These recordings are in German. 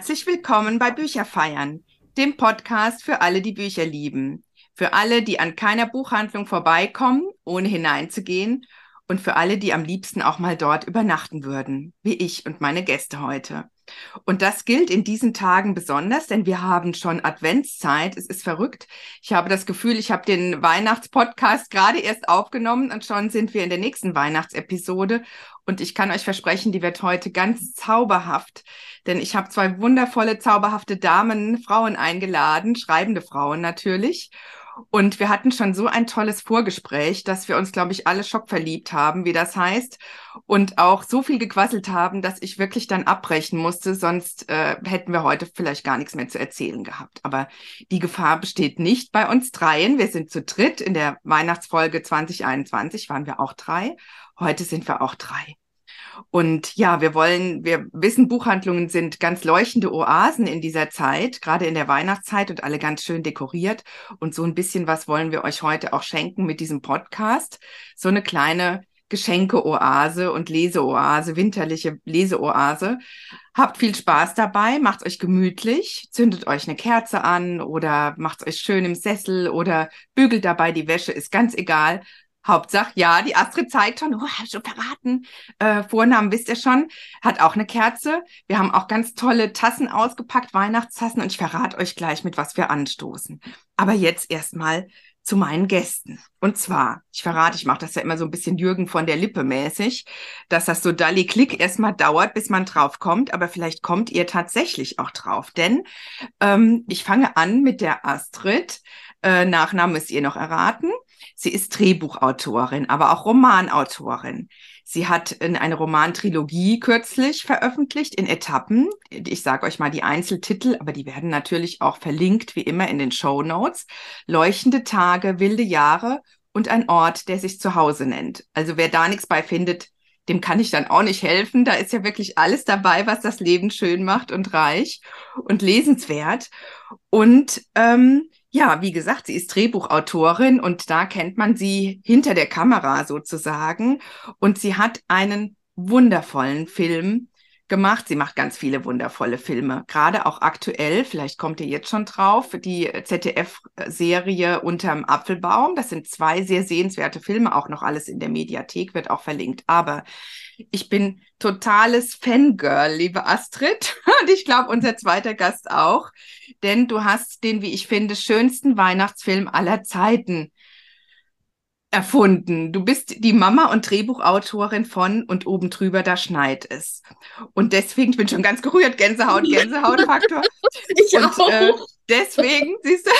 Herzlich willkommen bei Bücherfeiern, dem Podcast für alle, die Bücher lieben. Für alle, die an keiner Buchhandlung vorbeikommen, ohne hineinzugehen. Und für alle, die am liebsten auch mal dort übernachten würden, wie ich und meine Gäste heute. Und das gilt in diesen Tagen besonders, denn wir haben schon Adventszeit. Es ist verrückt. Ich habe das Gefühl, ich habe den Weihnachtspodcast gerade erst aufgenommen und schon sind wir in der nächsten Weihnachtsepisode. Und ich kann euch versprechen, die wird heute ganz zauberhaft, denn ich habe zwei wundervolle, zauberhafte Damen, Frauen eingeladen, schreibende Frauen natürlich. Und wir hatten schon so ein tolles Vorgespräch, dass wir uns, glaube ich, alle schockverliebt haben, wie das heißt. Und auch so viel gequasselt haben, dass ich wirklich dann abbrechen musste. Sonst äh, hätten wir heute vielleicht gar nichts mehr zu erzählen gehabt. Aber die Gefahr besteht nicht bei uns dreien. Wir sind zu dritt. In der Weihnachtsfolge 2021 waren wir auch drei. Heute sind wir auch drei. Und ja, wir wollen, wir wissen, Buchhandlungen sind ganz leuchtende Oasen in dieser Zeit, gerade in der Weihnachtszeit und alle ganz schön dekoriert. Und so ein bisschen was wollen wir euch heute auch schenken mit diesem Podcast. So eine kleine Geschenkeoase und Leseoase, winterliche Leseoase. Habt viel Spaß dabei, macht euch gemütlich, zündet euch eine Kerze an oder macht euch schön im Sessel oder bügelt dabei die Wäsche, ist ganz egal. Hauptsache, ja, die Astrid zeigt schon, oh, hab schon verraten. Äh, Vornamen wisst ihr schon, hat auch eine Kerze. Wir haben auch ganz tolle Tassen ausgepackt, Weihnachtstassen, und ich verrate euch gleich, mit was wir anstoßen. Aber jetzt erstmal zu meinen Gästen. Und zwar, ich verrate, ich mache das ja immer so ein bisschen Jürgen von der Lippe mäßig, dass das so Dalli-Klick erstmal dauert, bis man drauf kommt, aber vielleicht kommt ihr tatsächlich auch drauf. Denn ähm, ich fange an mit der Astrid. Äh, Nachname müsst ihr noch erraten. Sie ist Drehbuchautorin, aber auch Romanautorin. Sie hat eine Romantrilogie kürzlich veröffentlicht in Etappen. Ich sage euch mal die Einzeltitel, aber die werden natürlich auch verlinkt, wie immer in den Show Notes. Leuchtende Tage, wilde Jahre und ein Ort, der sich zu Hause nennt. Also wer da nichts bei findet, dem kann ich dann auch nicht helfen. Da ist ja wirklich alles dabei, was das Leben schön macht und reich und lesenswert. Und ähm, ja, wie gesagt, sie ist Drehbuchautorin und da kennt man sie hinter der Kamera sozusagen. Und sie hat einen wundervollen Film gemacht. Sie macht ganz viele wundervolle Filme, gerade auch aktuell. Vielleicht kommt ihr jetzt schon drauf. Die ZDF-Serie Unterm Apfelbaum. Das sind zwei sehr sehenswerte Filme, auch noch alles in der Mediathek, wird auch verlinkt. Aber ich bin totales Fangirl, liebe Astrid. Und ich glaube, unser zweiter Gast auch. Denn du hast den, wie ich finde, schönsten Weihnachtsfilm aller Zeiten erfunden. Du bist die Mama und Drehbuchautorin von Und oben drüber, da schneit es. Und deswegen, ich bin schon ganz gerührt, Gänsehaut, Gänsehautfaktor. ich und, auch. Äh, deswegen, siehst du,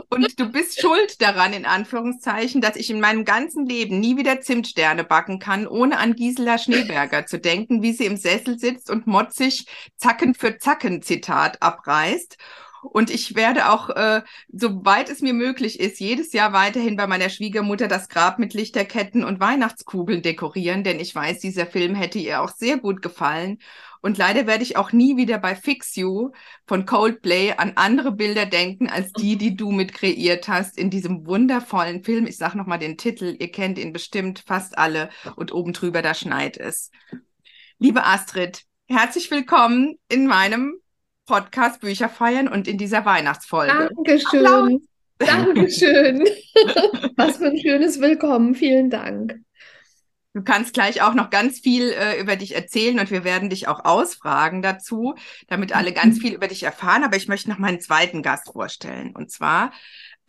und du bist schuld daran, in Anführungszeichen, dass ich in meinem ganzen Leben nie wieder Zimtsterne backen kann, ohne an Gisela Schneeberger zu denken, wie sie im Sessel sitzt und motzig Zacken für Zacken Zitat abreißt. Und ich werde auch, äh, soweit es mir möglich ist, jedes Jahr weiterhin bei meiner Schwiegermutter das Grab mit Lichterketten und Weihnachtskugeln dekorieren, denn ich weiß, dieser Film hätte ihr auch sehr gut gefallen. Und leider werde ich auch nie wieder bei Fix You von Coldplay an andere Bilder denken, als die, die du mit kreiert hast in diesem wundervollen Film. Ich sage nochmal den Titel, ihr kennt ihn bestimmt fast alle und oben drüber, da schneit es. Liebe Astrid, herzlich willkommen in meinem Podcast Bücher feiern und in dieser Weihnachtsfolge. Dankeschön. Applaus. Dankeschön. Was für ein schönes Willkommen. Vielen Dank. Du kannst gleich auch noch ganz viel äh, über dich erzählen und wir werden dich auch ausfragen dazu, damit alle ganz viel über dich erfahren. Aber ich möchte noch meinen zweiten Gast vorstellen. Und zwar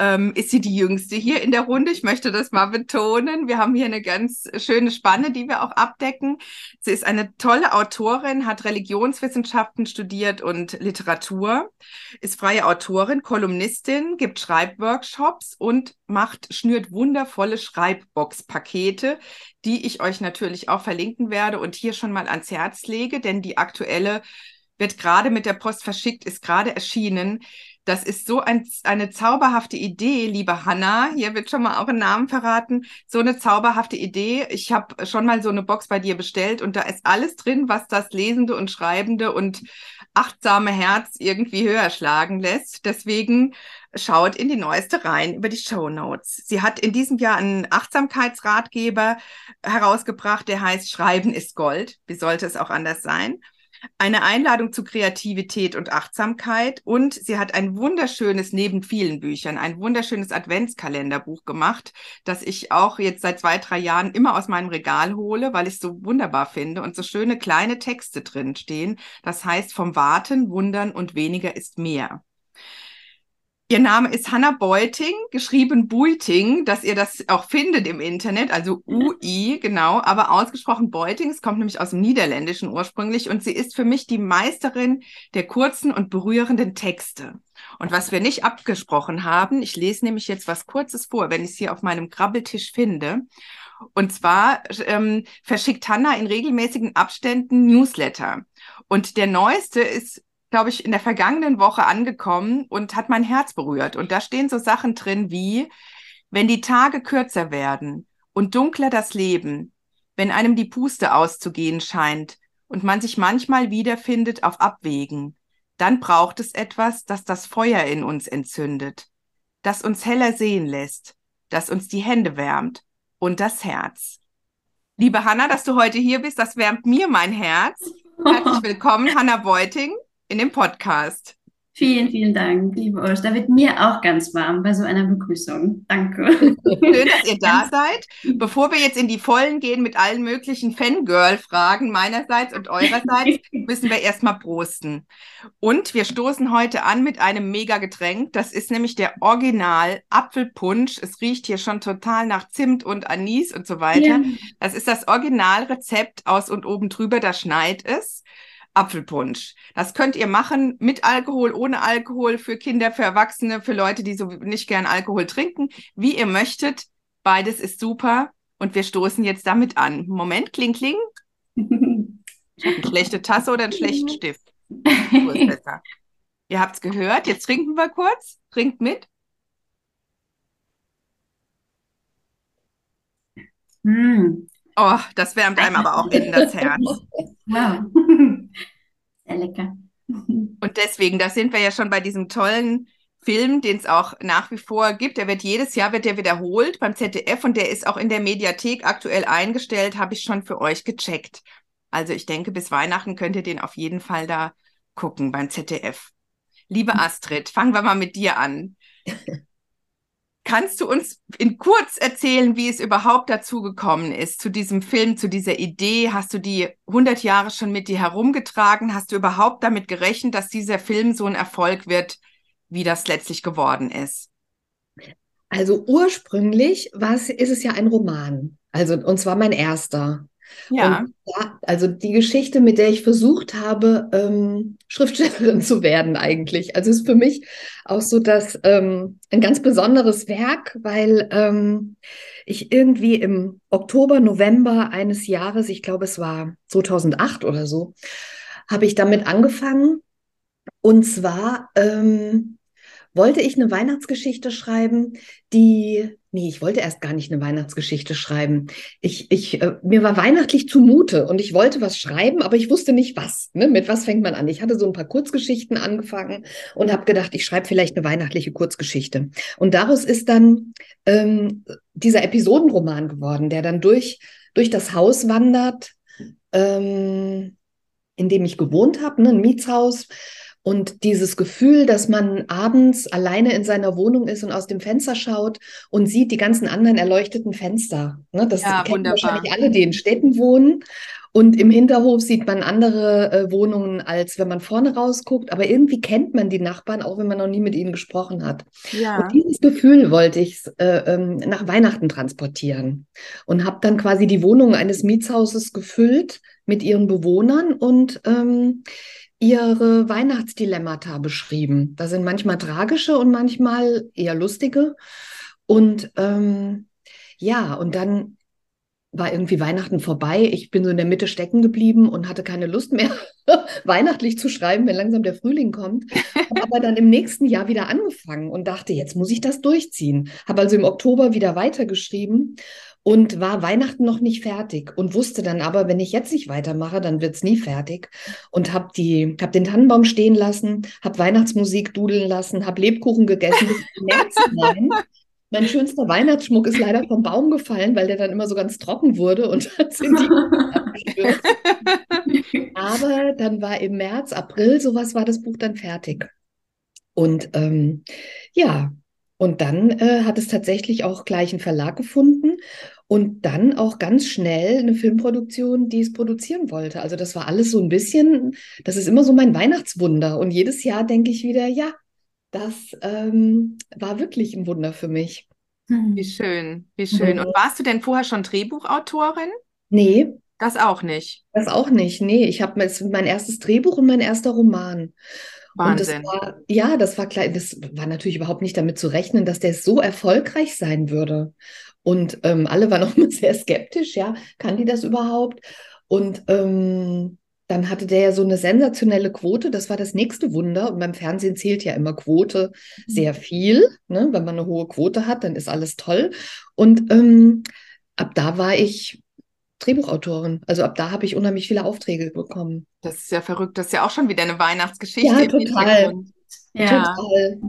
ähm, ist sie die jüngste hier in der Runde. Ich möchte das mal betonen. Wir haben hier eine ganz schöne Spanne, die wir auch abdecken. Sie ist eine tolle Autorin, hat Religionswissenschaften studiert und Literatur, ist freie Autorin, Kolumnistin, gibt Schreibworkshops und macht, schnürt wundervolle Schreibbox-Pakete, die ich euch natürlich auch verlinken werde und hier schon mal ans Herz lege, denn die aktuelle wird gerade mit der Post verschickt, ist gerade erschienen. Das ist so ein, eine zauberhafte Idee, liebe Hanna. Hier wird schon mal auch ein Namen verraten. So eine zauberhafte Idee. Ich habe schon mal so eine Box bei dir bestellt und da ist alles drin, was das lesende und schreibende und achtsame Herz irgendwie höher schlagen lässt. Deswegen schaut in die neueste rein über die Show Notes. Sie hat in diesem Jahr einen Achtsamkeitsratgeber herausgebracht, der heißt Schreiben ist Gold. Wie sollte es auch anders sein? Eine Einladung zu Kreativität und Achtsamkeit und sie hat ein wunderschönes, neben vielen Büchern, ein wunderschönes Adventskalenderbuch gemacht, das ich auch jetzt seit zwei, drei Jahren immer aus meinem Regal hole, weil ich es so wunderbar finde und so schöne kleine Texte drin stehen. Das heißt vom Warten, Wundern und weniger ist mehr. Ihr Name ist Hannah Beuting, geschrieben Buiting, dass ihr das auch findet im Internet, also UI, genau, aber ausgesprochen Beuting. Es kommt nämlich aus dem Niederländischen ursprünglich und sie ist für mich die Meisterin der kurzen und berührenden Texte. Und was wir nicht abgesprochen haben, ich lese nämlich jetzt was Kurzes vor, wenn ich es hier auf meinem Krabbeltisch finde. Und zwar ähm, verschickt Hannah in regelmäßigen Abständen Newsletter. Und der neueste ist glaube ich, in der vergangenen Woche angekommen und hat mein Herz berührt. Und da stehen so Sachen drin wie, wenn die Tage kürzer werden und dunkler das Leben, wenn einem die Puste auszugehen scheint und man sich manchmal wiederfindet auf Abwägen, dann braucht es etwas, das das Feuer in uns entzündet, das uns heller sehen lässt, das uns die Hände wärmt und das Herz. Liebe Hanna, dass du heute hier bist, das wärmt mir mein Herz. Herzlich willkommen, Hanna Beuting in dem Podcast. Vielen, vielen Dank, liebe Urs. Da wird mir auch ganz warm bei so einer Begrüßung. Danke. Schön, dass ihr da seid. Bevor wir jetzt in die Vollen gehen mit allen möglichen Fangirl-Fragen meinerseits und eurerseits, müssen wir erstmal prosten. Und wir stoßen heute an mit einem Mega-Getränk. Das ist nämlich der Original Apfelpunsch. Es riecht hier schon total nach Zimt und Anis und so weiter. Ja. Das ist das Originalrezept aus und oben drüber, da schneit es. Apfelpunsch. Das könnt ihr machen mit Alkohol, ohne Alkohol, für Kinder, für Erwachsene, für Leute, die so nicht gern Alkohol trinken, wie ihr möchtet. Beides ist super und wir stoßen jetzt damit an. Moment, kling, kling. Ich habe eine schlechte Tasse oder einen schlechten Stift. So ist besser. Ihr habt es gehört. Jetzt trinken wir kurz. Trinkt mit. Mm. Oh, das wärmt einem aber auch in das Herz. Wow. Sehr lecker. Und deswegen, da sind wir ja schon bei diesem tollen Film, den es auch nach wie vor gibt. Der wird jedes Jahr wird der wiederholt beim ZDF und der ist auch in der Mediathek aktuell eingestellt, habe ich schon für euch gecheckt. Also ich denke, bis Weihnachten könnt ihr den auf jeden Fall da gucken beim ZDF. Liebe Astrid, fangen wir mal mit dir an. Kannst du uns in kurz erzählen, wie es überhaupt dazu gekommen ist, zu diesem Film, zu dieser Idee? Hast du die 100 Jahre schon mit dir herumgetragen? Hast du überhaupt damit gerechnet, dass dieser Film so ein Erfolg wird, wie das letztlich geworden ist? Also ursprünglich war es, ist es ja ein Roman. Also, und zwar mein erster. Ja. ja. Also die Geschichte, mit der ich versucht habe, ähm, Schriftstellerin zu werden eigentlich. Also ist für mich auch so das ähm, ein ganz besonderes Werk, weil ähm, ich irgendwie im Oktober, November eines Jahres, ich glaube es war 2008 oder so, habe ich damit angefangen. Und zwar ähm, wollte ich eine Weihnachtsgeschichte schreiben, die, nee, ich wollte erst gar nicht eine Weihnachtsgeschichte schreiben. Ich, ich, äh, mir war weihnachtlich zumute und ich wollte was schreiben, aber ich wusste nicht was. Ne? Mit was fängt man an? Ich hatte so ein paar Kurzgeschichten angefangen und habe gedacht, ich schreibe vielleicht eine weihnachtliche Kurzgeschichte. Und daraus ist dann ähm, dieser Episodenroman geworden, der dann durch, durch das Haus wandert, ähm, in dem ich gewohnt habe, ne? ein Mietshaus und dieses Gefühl, dass man abends alleine in seiner Wohnung ist und aus dem Fenster schaut und sieht die ganzen anderen erleuchteten Fenster. Ne, das ja, kennen wunderbar. wahrscheinlich alle, die in Städten wohnen. Und im Hinterhof sieht man andere äh, Wohnungen, als wenn man vorne rausguckt. Aber irgendwie kennt man die Nachbarn, auch wenn man noch nie mit ihnen gesprochen hat. Ja. Und dieses Gefühl wollte ich äh, ähm, nach Weihnachten transportieren. Und habe dann quasi die Wohnung eines Mietshauses gefüllt mit ihren Bewohnern und ähm, ihre Weihnachtsdilemmata beschrieben. Da sind manchmal tragische und manchmal eher lustige. Und ähm, ja, und dann war irgendwie Weihnachten vorbei. Ich bin so in der Mitte stecken geblieben und hatte keine Lust mehr, weihnachtlich zu schreiben, wenn langsam der Frühling kommt. Aber dann im nächsten Jahr wieder angefangen und dachte, jetzt muss ich das durchziehen. Habe also im Oktober wieder weitergeschrieben und war Weihnachten noch nicht fertig und wusste dann aber, wenn ich jetzt nicht weitermache, dann wird es nie fertig und habe die hab den Tannenbaum stehen lassen, habe Weihnachtsmusik dudeln lassen, habe Lebkuchen gegessen bis März hinein. Mein schönster Weihnachtsschmuck ist leider vom Baum gefallen, weil der dann immer so ganz trocken wurde und dann sind die Aber dann war im März, April, sowas war das Buch dann fertig. Und ähm, ja, und dann äh, hat es tatsächlich auch gleich einen Verlag gefunden und dann auch ganz schnell eine Filmproduktion, die es produzieren wollte. Also das war alles so ein bisschen, das ist immer so mein Weihnachtswunder. Und jedes Jahr denke ich wieder, ja, das ähm, war wirklich ein Wunder für mich. Wie schön, wie schön. Und warst du denn vorher schon Drehbuchautorin? Nee, Das auch nicht. das auch nicht. Nee, ich habe mein erstes Drehbuch und mein erster Roman. Und das Wahnsinn. war, ja, das war klar, das war natürlich überhaupt nicht damit zu rechnen, dass der so erfolgreich sein würde. Und ähm, alle waren auch immer sehr skeptisch, ja, kann die das überhaupt? Und ähm, dann hatte der ja so eine sensationelle Quote, das war das nächste Wunder. Und beim Fernsehen zählt ja immer Quote sehr viel, ne? Wenn man eine hohe Quote hat, dann ist alles toll. Und ähm, ab da war ich Drehbuchautorin. Also ab da habe ich unheimlich viele Aufträge bekommen. Das ist ja verrückt. Das ist ja auch schon wieder eine Weihnachtsgeschichte Ja, total. Ja. Total.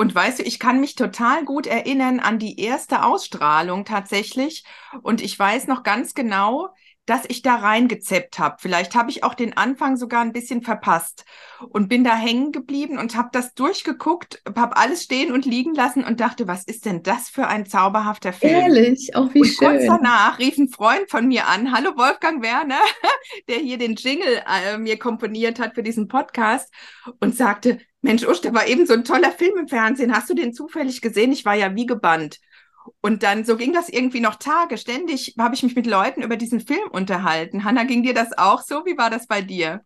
Und weißt du, ich kann mich total gut erinnern an die erste Ausstrahlung tatsächlich. Und ich weiß noch ganz genau, dass ich da reingezeppt habe. Vielleicht habe ich auch den Anfang sogar ein bisschen verpasst und bin da hängen geblieben und habe das durchgeguckt, habe alles stehen und liegen lassen und dachte, was ist denn das für ein zauberhafter Film? Ehrlich, auch wie Und kurz schön. danach rief ein Freund von mir an, hallo Wolfgang Werner, der hier den Jingle äh, mir komponiert hat für diesen Podcast und sagte, Mensch, Usch, da war eben so ein toller Film im Fernsehen. Hast du den zufällig gesehen? Ich war ja wie gebannt. Und dann, so ging das irgendwie noch Tage. Ständig habe ich mich mit Leuten über diesen Film unterhalten. Hanna, ging dir das auch so? Wie war das bei dir?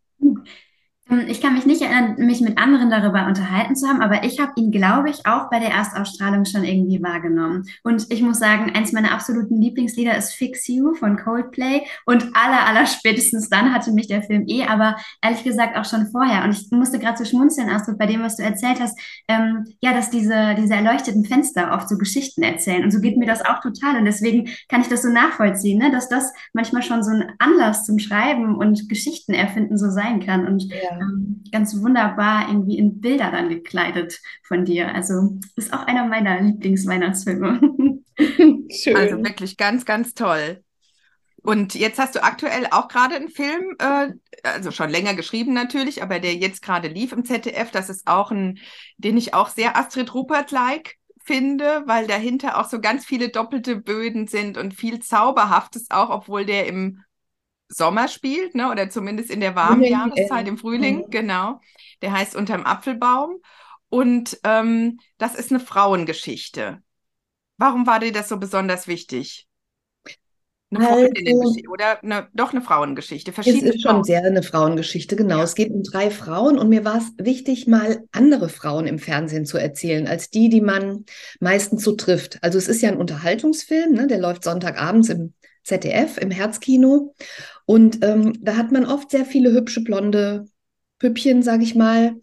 Ähm, Ich kann mich nicht erinnern, mich mit anderen darüber unterhalten zu haben, aber ich habe ihn, glaube ich, auch bei der Erstausstrahlung schon irgendwie wahrgenommen. Und ich muss sagen, eins meiner absoluten Lieblingslieder ist Fix You von Coldplay. Und aller, aller spätestens dann hatte mich der Film eh, aber ehrlich gesagt auch schon vorher. Und ich musste gerade so schmunzeln, Astrid, bei dem, was du erzählt hast, ähm, ja, dass diese, diese erleuchteten Fenster oft so Geschichten erzählen. Und so geht mir das auch total. Und deswegen kann ich das so nachvollziehen, ne? dass das manchmal schon so ein Anlass zum Schreiben und Geschichten erfinden so sein kann. Und Ja. Ähm, ganz wunderbar irgendwie in Bilder dann gekleidet von dir. Also ist auch einer meiner Lieblingsweihnachtsfilme. Schön. Also wirklich ganz, ganz toll. Und jetzt hast du aktuell auch gerade einen Film, äh, also schon länger geschrieben natürlich, aber der jetzt gerade lief im ZDF. Das ist auch ein, den ich auch sehr Astrid Rupert-like finde, weil dahinter auch so ganz viele doppelte Böden sind und viel Zauberhaftes auch, obwohl der im Sommer spielt, ne? Oder zumindest in der warmen Frühling, Jahreszeit, äh, im Frühling, mhm. genau. Der heißt Unterm Apfelbaum. Und ähm, das ist eine Frauengeschichte. Warum war dir das so besonders wichtig? Eine Also- oder eine, doch eine Frauengeschichte. Es Verschiedene ist schon sehr eine Frauengeschichte, genau. Ja. Es geht um drei Frauen und mir war es wichtig, mal andere Frauen im Fernsehen zu erzählen, als die, die man meistens so trifft. Also es ist ja ein Unterhaltungsfilm, ne? Der läuft Sonntagabends im ZDF, im Herzkino. Und ähm, da hat man oft sehr viele hübsche blonde Püppchen, sage ich mal.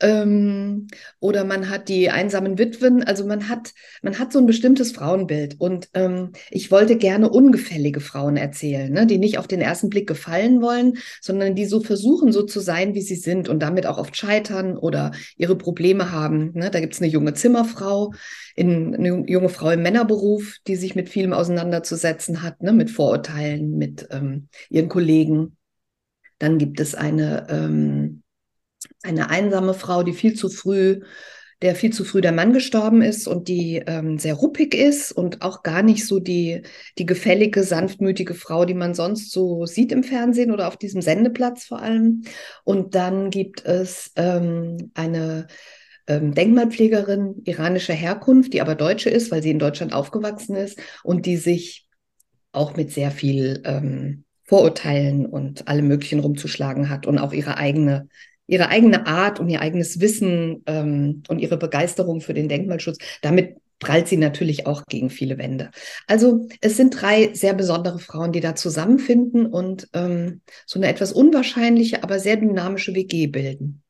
Ähm, oder man hat die einsamen Witwen. Also man hat, man hat so ein bestimmtes Frauenbild. Und ähm, ich wollte gerne ungefällige Frauen erzählen, ne? die nicht auf den ersten Blick gefallen wollen, sondern die so versuchen, so zu sein, wie sie sind und damit auch oft scheitern oder ihre Probleme haben. Ne? Da gibt es eine junge Zimmerfrau, in, eine junge Frau im Männerberuf, die sich mit vielem auseinanderzusetzen hat, ne? mit Vorurteilen, mit ähm, ihren Kollegen. Dann gibt es eine, ähm, eine einsame Frau, die viel zu früh, der viel zu früh der Mann gestorben ist und die ähm, sehr ruppig ist und auch gar nicht so die, die gefällige, sanftmütige Frau, die man sonst so sieht im Fernsehen oder auf diesem Sendeplatz vor allem. Und dann gibt es ähm, eine ähm, Denkmalpflegerin iranischer Herkunft, die aber Deutsche ist, weil sie in Deutschland aufgewachsen ist und die sich auch mit sehr viel ähm, Vorurteilen und allem Möglichen rumzuschlagen hat und auch ihre eigene, ihre eigene Art und ihr eigenes Wissen ähm, und ihre Begeisterung für den Denkmalschutz. Damit prallt sie natürlich auch gegen viele Wände. Also es sind drei sehr besondere Frauen, die da zusammenfinden und ähm, so eine etwas unwahrscheinliche, aber sehr dynamische WG bilden.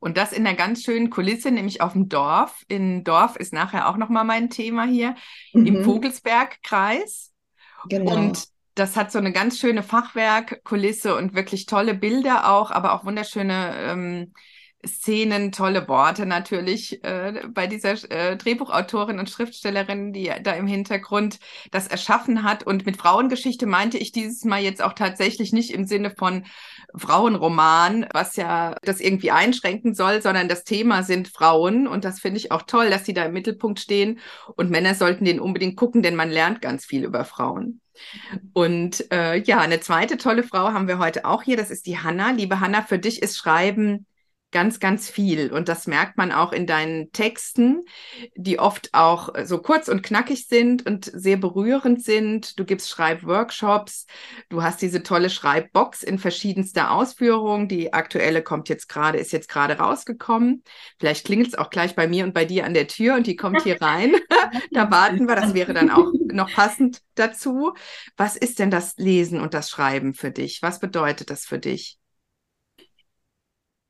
Und das in einer ganz schönen Kulisse, nämlich auf dem Dorf. In Dorf ist nachher auch nochmal mein Thema hier, im Mhm, Vogelsbergkreis. genau. Und das hat so eine ganz schöne Fachwerkkulisse und wirklich tolle Bilder auch, aber auch wunderschöne ähm, Szenen, tolle Worte natürlich äh, bei dieser äh, Drehbuchautorin und Schriftstellerin, die da im Hintergrund das erschaffen hat. Und mit Frauengeschichte meinte ich dieses Mal jetzt auch tatsächlich nicht im Sinne von Frauenroman, was ja das irgendwie einschränken soll, sondern das Thema sind Frauen. Und das finde ich auch toll, dass sie da im Mittelpunkt stehen. Und Männer sollten den unbedingt gucken, denn man lernt ganz viel über Frauen. Und äh, ja, eine zweite tolle Frau haben wir heute auch hier. Das ist die Hanna. Liebe Hanna, für dich ist Schreiben ganz, ganz viel. Und das merkt man auch in deinen Texten, die oft auch so kurz und knackig sind und sehr berührend sind. Du gibst Schreibworkshops, du hast diese tolle Schreibbox in verschiedenster Ausführung. Die aktuelle kommt jetzt gerade, ist jetzt gerade rausgekommen. Vielleicht klingelt es auch gleich bei mir und bei dir an der Tür und die kommt hier rein. da warten wir, das wäre dann auch noch passend dazu. Was ist denn das Lesen und das Schreiben für dich? Was bedeutet das für dich?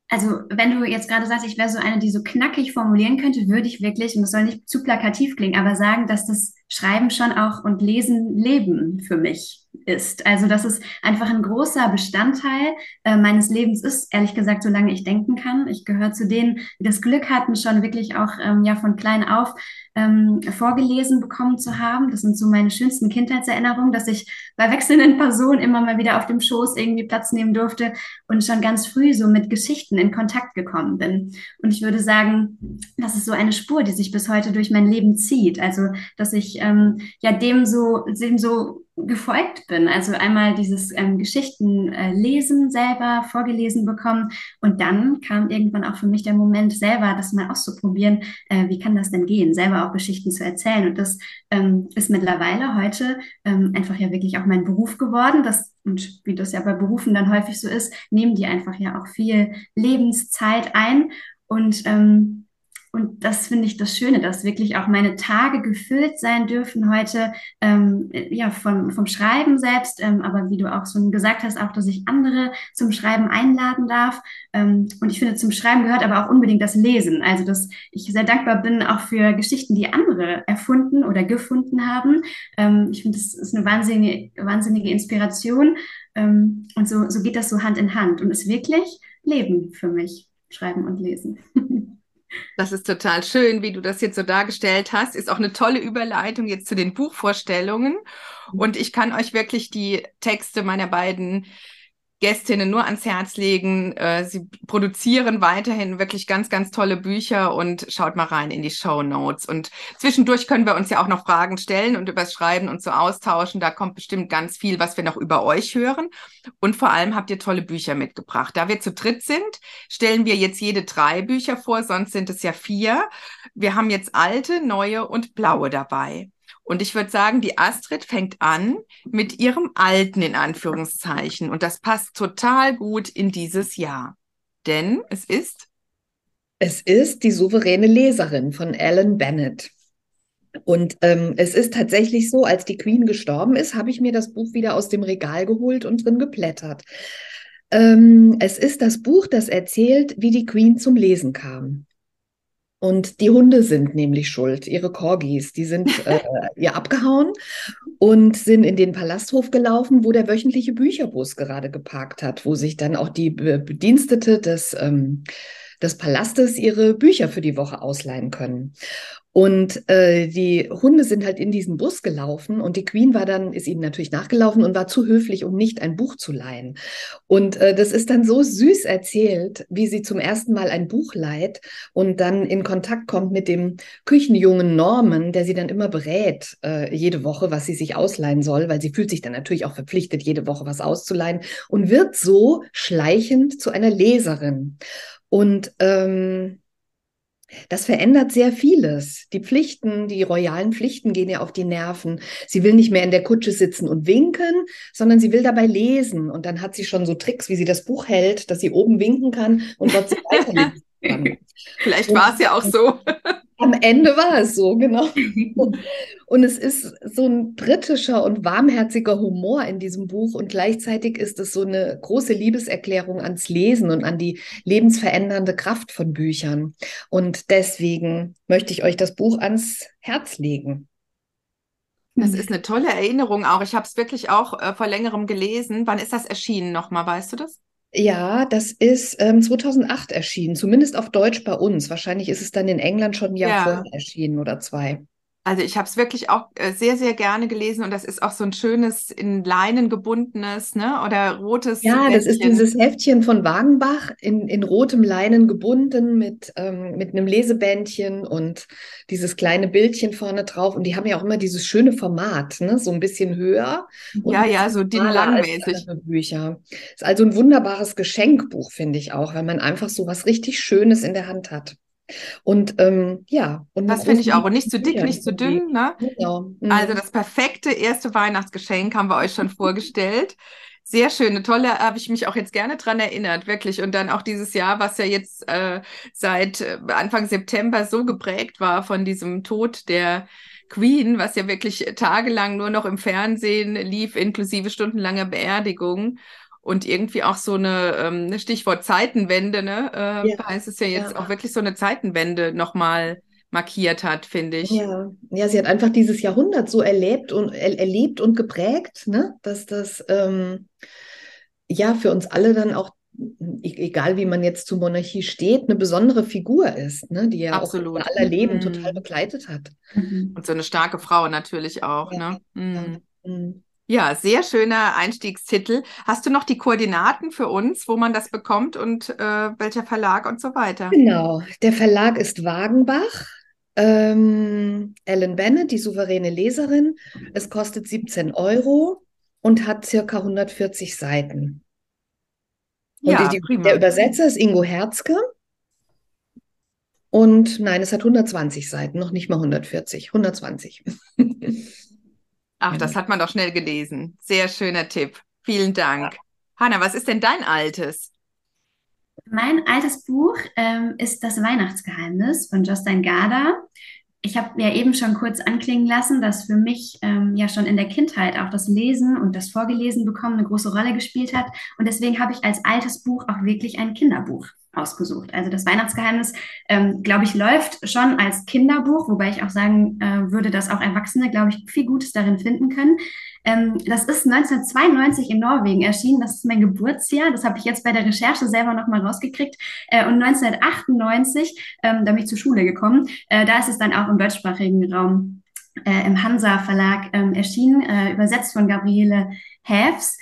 Also wenn du jetzt gerade sagst, ich wäre so eine, die so knackig formulieren könnte, würde ich wirklich, und das soll nicht zu plakativ klingen, aber sagen, dass das Schreiben schon auch und Lesen Leben für mich ist. Also dass es einfach ein großer Bestandteil äh, meines Lebens ist, ehrlich gesagt, solange ich denken kann. Ich gehöre zu denen, die das Glück hatten, schon wirklich auch ähm, ja von klein auf ähm, vorgelesen bekommen zu haben. Das sind so meine schönsten Kindheitserinnerungen, dass ich bei wechselnden Personen immer mal wieder auf dem Schoß irgendwie Platz nehmen durfte und schon ganz früh so mit Geschichten in Kontakt gekommen bin. Und ich würde sagen, das ist so eine Spur, die sich bis heute durch mein Leben zieht. Also, dass ich ähm, ja dem so, dem so gefolgt bin. Also einmal dieses ähm, Geschichten äh, lesen selber, vorgelesen bekommen und dann kam irgendwann auch für mich der Moment selber, das mal auszuprobieren, äh, wie kann das denn gehen, selber auch Geschichten zu erzählen. Und das ähm, ist mittlerweile heute ähm, einfach ja wirklich auch mein Beruf geworden, das und wie das ja bei Berufen dann häufig so ist, nehmen die einfach ja auch viel Lebenszeit ein. Und ähm, und das finde ich das Schöne, dass wirklich auch meine Tage gefüllt sein dürfen heute, ähm, ja, vom, vom Schreiben selbst, ähm, aber wie du auch so gesagt hast, auch, dass ich andere zum Schreiben einladen darf. Ähm, und ich finde, zum Schreiben gehört aber auch unbedingt das Lesen. Also, dass ich sehr dankbar bin auch für Geschichten, die andere erfunden oder gefunden haben. Ähm, ich finde, das ist eine wahnsinnige, wahnsinnige Inspiration. Ähm, und so, so geht das so Hand in Hand und ist wirklich Leben für mich, Schreiben und Lesen. Das ist total schön, wie du das jetzt so dargestellt hast. Ist auch eine tolle Überleitung jetzt zu den Buchvorstellungen. Und ich kann euch wirklich die Texte meiner beiden Gästinnen nur ans Herz legen. Äh, sie produzieren weiterhin wirklich ganz, ganz tolle Bücher und schaut mal rein in die Show Notes. Und zwischendurch können wir uns ja auch noch Fragen stellen und übers Schreiben und so austauschen. Da kommt bestimmt ganz viel, was wir noch über euch hören. Und vor allem habt ihr tolle Bücher mitgebracht. Da wir zu dritt sind, stellen wir jetzt jede drei Bücher vor, sonst sind es ja vier. Wir haben jetzt alte, neue und blaue dabei. Und ich würde sagen, die Astrid fängt an mit ihrem alten in Anführungszeichen. Und das passt total gut in dieses Jahr. Denn es ist. Es ist die souveräne Leserin von Alan Bennett. Und ähm, es ist tatsächlich so, als die Queen gestorben ist, habe ich mir das Buch wieder aus dem Regal geholt und drin geblättert. Ähm, es ist das Buch, das erzählt, wie die Queen zum Lesen kam. Und die Hunde sind nämlich schuld, ihre Corgis, die sind äh, ihr abgehauen und sind in den Palasthof gelaufen, wo der wöchentliche Bücherbus gerade geparkt hat, wo sich dann auch die Bedienstete des, ähm, des Palastes ihre Bücher für die Woche ausleihen können. Und äh, die Hunde sind halt in diesen Bus gelaufen und die Queen war dann, ist ihnen natürlich nachgelaufen und war zu höflich, um nicht ein Buch zu leihen. Und äh, das ist dann so süß erzählt, wie sie zum ersten Mal ein Buch leiht und dann in Kontakt kommt mit dem Küchenjungen Norman, der sie dann immer berät, äh, jede Woche, was sie sich ausleihen soll, weil sie fühlt sich dann natürlich auch verpflichtet, jede Woche was auszuleihen und wird so schleichend zu einer Leserin. Und ähm, das verändert sehr vieles. Die Pflichten, die royalen Pflichten gehen ihr auf die Nerven. Sie will nicht mehr in der Kutsche sitzen und winken, sondern sie will dabei lesen. Und dann hat sie schon so Tricks, wie sie das Buch hält, dass sie oben winken kann und dort weiterlesen kann. Vielleicht war es ja auch so. Am Ende war es so, genau. Und es ist so ein britischer und warmherziger Humor in diesem Buch und gleichzeitig ist es so eine große Liebeserklärung ans Lesen und an die lebensverändernde Kraft von Büchern. Und deswegen möchte ich euch das Buch ans Herz legen. Das ist eine tolle Erinnerung auch. Ich habe es wirklich auch äh, vor längerem gelesen. Wann ist das erschienen nochmal, weißt du das? Ja, das ist ähm, 2008 erschienen, zumindest auf Deutsch bei uns. Wahrscheinlich ist es dann in England schon ein Jahr Ja. vorher erschienen oder zwei. Also ich habe es wirklich auch äh, sehr, sehr gerne gelesen und das ist auch so ein schönes in Leinen gebundenes, ne? Oder rotes Ja, das ist dieses Heftchen von Wagenbach in, in rotem Leinen gebunden mit, ähm, mit einem Lesebändchen und dieses kleine Bildchen vorne drauf. Und die haben ja auch immer dieses schöne Format, ne? So ein bisschen höher Ja, ja, so DIN langmäßig. Bücher. Ist also ein wunderbares Geschenkbuch, finde ich auch, weil man einfach so was richtig Schönes in der Hand hat. Und ähm, ja, und eine Das finde ich auch. Und nicht zu dick, nicht zu dünn, ne? Genau. Mhm. Also das perfekte erste Weihnachtsgeschenk haben wir euch schon vorgestellt. Sehr schöne, tolle, habe ich mich auch jetzt gerne dran erinnert, wirklich. Und dann auch dieses Jahr, was ja jetzt äh, seit äh, Anfang September so geprägt war von diesem Tod der Queen, was ja wirklich tagelang nur noch im Fernsehen lief, inklusive stundenlanger Beerdigung. Und irgendwie auch so eine, ähm, ne Stichwort Zeitenwende, ne? Äh, Ja, heißt es ja jetzt ja. auch wirklich so eine Zeitenwende nochmal markiert hat, finde ich. Ja, ja, sie hat einfach dieses Jahrhundert so erlebt und er, erlebt und geprägt, ne, dass das ähm, ja für uns alle dann auch, e- egal wie man jetzt zur Monarchie steht, eine besondere Figur ist, ne, die ja auch Absolut. unser aller Leben total Mm. begleitet hat. Mhm. Und so eine starke Frau natürlich auch, Ja, ne? Mm. Ja, sehr schöner Einstiegstitel. Hast du noch die Koordinaten für uns, wo man das bekommt und äh, welcher Verlag und so weiter? Genau, der Verlag ist Wagenbach. Ähm, Ellen Bennett, die souveräne Leserin. Es kostet 17 Euro und hat circa 140 Seiten. Und Ja, die, die, der Übersetzer ist Ingo Herzke. Und nein, es hat 120 Seiten, noch nicht mal 140, 120. Ach, das hat man doch schnell gelesen. Sehr schöner Tipp. Vielen Dank. Hanna, was ist denn dein altes? Mein altes Buch ähm, ist Das Weihnachtsgeheimnis von Jostein Garda. Ich habe ja eben schon kurz anklingen lassen, dass für mich ähm, ja schon in der Kindheit auch das Lesen und das Vorgelesen bekommen eine große Rolle gespielt hat. Und deswegen habe ich als altes Buch auch wirklich ein Kinderbuch ausgesucht. Also das Weihnachtsgeheimnis, ähm, glaube ich, läuft schon als Kinderbuch, wobei ich auch sagen äh, würde, dass auch Erwachsene, glaube ich, viel Gutes darin finden können. Ähm, das ist 1992 in Norwegen erschienen. Das ist mein Geburtsjahr. Das habe ich jetzt bei der Recherche selber nochmal rausgekriegt. Äh, und 1998, ähm, da bin ich zur Schule gekommen, äh, da ist es dann auch im deutschsprachigen Raum äh, im Hansa Verlag ähm, erschienen, äh, übersetzt von Gabriele Häfs.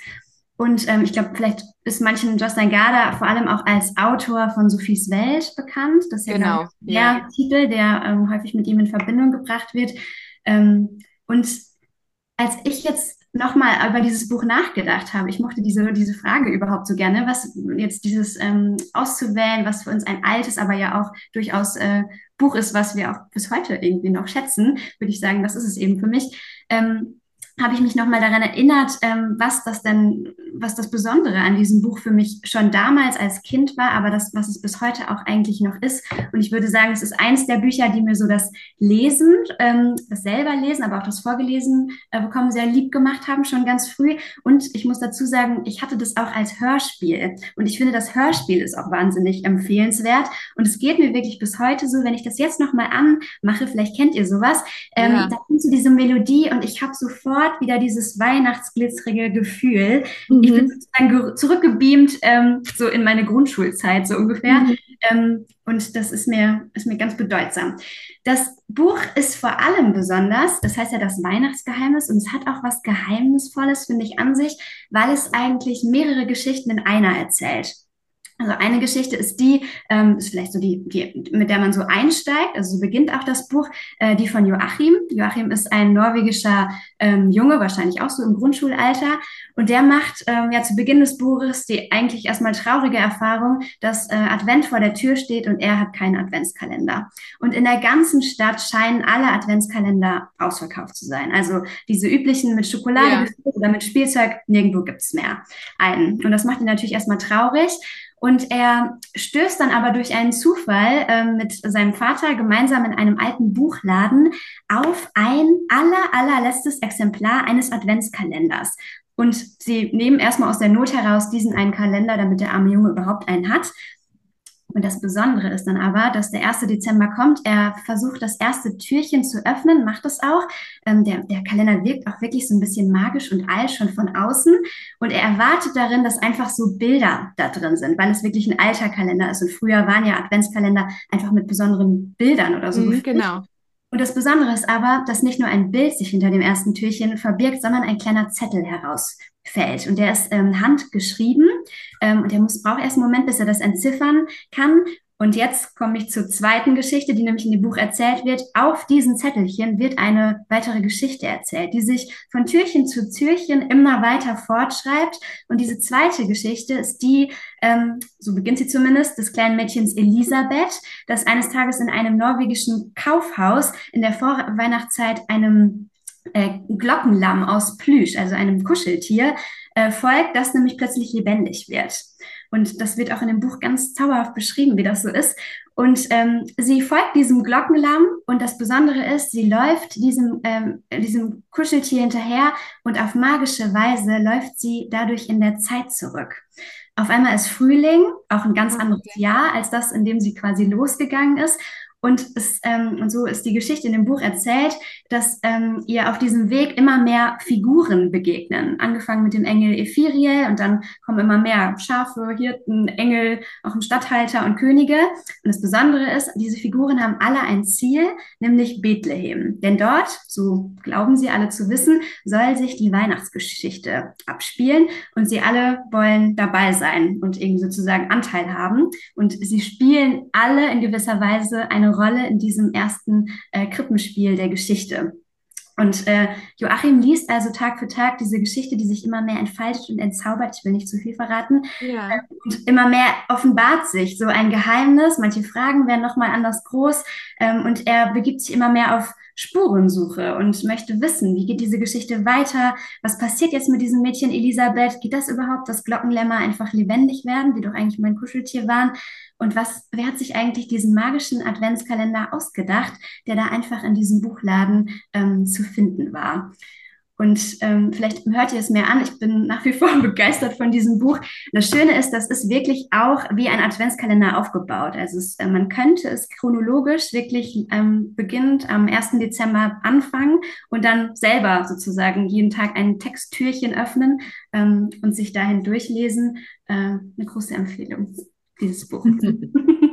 Und ähm, ich glaube, vielleicht ist manchen Jostein Garda vor allem auch als Autor von Sophies Welt bekannt. Das ist ja, Genau, der ja. Titel, der ähm, häufig mit ihm in Verbindung gebracht wird. Ähm, und als ich jetzt nochmal über dieses Buch nachgedacht habe, ich mochte diese, diese Frage überhaupt so gerne, was jetzt dieses ähm, auszuwählen, was für uns ein altes, aber ja auch durchaus äh, Buch ist, was wir auch bis heute irgendwie noch schätzen, würde ich sagen, das ist es eben für mich. Ähm, habe ich mich nochmal daran erinnert, ähm, was das denn, was das Besondere an diesem Buch für mich schon damals als Kind war, aber das, was es bis heute auch eigentlich noch ist. Und ich würde sagen, es ist eins der Bücher, die mir so das Lesen, ähm, das selber lesen, aber auch das Vorgelesen äh, bekommen, sehr lieb gemacht haben, schon ganz früh. Und ich muss dazu sagen, ich hatte das auch als Hörspiel. Und ich finde, das Hörspiel ist auch wahnsinnig empfehlenswert. Und es geht mir wirklich bis heute so, wenn ich das jetzt nochmal anmache, vielleicht kennt ihr sowas, ähm, Ja. da kommt so diese Melodie und ich habe sofort wieder dieses weihnachtsglitzerige Gefühl. Ich bin Mhm. sozusagen ge- zurückgebeamt, ähm, so in meine Grundschulzeit, so ungefähr. Mhm. Ähm, und das ist mir, ist mir ganz bedeutsam. Das Buch ist vor allem besonders, das heißt ja das Weihnachtsgeheimnis und es hat auch was Geheimnisvolles, finde ich, an sich, weil es eigentlich mehrere Geschichten in einer erzählt. Also eine Geschichte ist die, ähm, ist vielleicht so die, die, mit der man so einsteigt, also so beginnt auch das Buch, äh, die von Joachim. Joachim ist ein norwegischer ähm, Junge, wahrscheinlich auch so im Grundschulalter. Und der macht ähm, ja zu Beginn des Buches die eigentlich erstmal traurige Erfahrung, dass äh, Advent vor der Tür steht und er hat keinen Adventskalender. Und in der ganzen Stadt scheinen alle Adventskalender ausverkauft zu sein. Also diese üblichen mit Schokolade Ja. oder mit Spielzeug, nirgendwo gibt's mehr einen. Und das macht ihn natürlich erstmal traurig. Und er stößt dann aber durch einen Zufall ähm, mit seinem Vater gemeinsam in einem alten Buchladen auf ein aller, allerletztes Exemplar eines Adventskalenders. Und sie nehmen erstmal aus der Not heraus diesen einen Kalender, damit der arme Junge überhaupt einen hat. Und das Besondere ist dann aber, dass der 1. Dezember kommt. Er versucht, das erste Türchen zu öffnen, macht es auch. Ähm, der, der Kalender wirkt auch wirklich so ein bisschen magisch und alt schon von außen. Und er erwartet darin, dass einfach so Bilder da drin sind, weil es wirklich ein alter Kalender ist. Und früher waren ja Adventskalender einfach mit besonderen Bildern oder so. Mhm, genau. Und das Besondere ist aber, dass nicht nur ein Bild sich hinter dem ersten Türchen verbirgt, sondern ein kleiner Zettel herausfällt. Und der ist ähm, handgeschrieben ähm, und der muss, braucht erst einen Moment, bis er das entziffern kann. Und jetzt komme ich zur zweiten Geschichte, die nämlich in dem Buch erzählt wird. Auf diesen Zettelchen wird eine weitere Geschichte erzählt, die sich von Türchen zu Türchen immer weiter fortschreibt. Und diese zweite Geschichte ist die, ähm, so beginnt sie zumindest, des kleinen Mädchens Elisabeth, das eines Tages in einem norwegischen Kaufhaus in der Vorweihnachtszeit einem äh, Glockenlamm aus Plüsch, also einem Kuscheltier, äh, folgt, das nämlich plötzlich lebendig wird. Und das wird auch in dem Buch ganz zauberhaft beschrieben, wie das so ist. Und ähm, sie folgt diesem Glockenlamm und das Besondere ist, sie läuft diesem, ähm, diesem Kuscheltier hinterher und auf magische Weise läuft sie dadurch in der Zeit zurück. Auf einmal ist Frühling, auch ein ganz anderes Jahr als das, in dem sie quasi losgegangen ist. Und, es, ähm, und so ist die Geschichte in dem Buch erzählt, dass ähm, ihr auf diesem Weg immer mehr Figuren begegnen. Angefangen mit dem Engel Ephiriel und dann kommen immer mehr Schafe, Hirten, Engel, auch ein Stadthalter und Könige. Und das Besondere ist, diese Figuren haben alle ein Ziel, nämlich Bethlehem. Denn dort, so glauben sie alle zu wissen, soll sich die Weihnachtsgeschichte abspielen und sie alle wollen dabei sein und irgendwie sozusagen Anteil haben. Und sie spielen alle in gewisser Weise eine Rolle in diesem ersten äh, Krippenspiel der Geschichte. Und äh, Joachim liest also Tag für Tag diese Geschichte, die sich immer mehr entfaltet und entzaubert. Ich will nicht zu viel verraten. Ja. Äh, und immer mehr offenbart sich so ein Geheimnis. Manche Fragen werden nochmal anders groß. Ähm, und er begibt sich immer mehr auf Spurensuche und möchte wissen, wie geht diese Geschichte weiter? Was passiert jetzt mit diesem Mädchen Elisabeth? Geht das überhaupt, dass Glockenlämmer einfach lebendig werden, die doch eigentlich mein Kuscheltier waren? Und was, wer hat sich eigentlich diesen magischen Adventskalender ausgedacht, der da einfach in diesem Buchladen ähm, zu finden war? Und ähm, vielleicht hört ihr es mir an, ich bin nach wie vor begeistert von diesem Buch. Das Schöne ist, das ist wirklich auch wie ein Adventskalender aufgebaut. Also es, äh, man könnte es chronologisch wirklich ähm, beginnend am 1. Dezember anfangen und dann selber sozusagen jeden Tag ein Texttürchen öffnen ähm, und sich dahin durchlesen. Äh, eine große Empfehlung dieses Buch.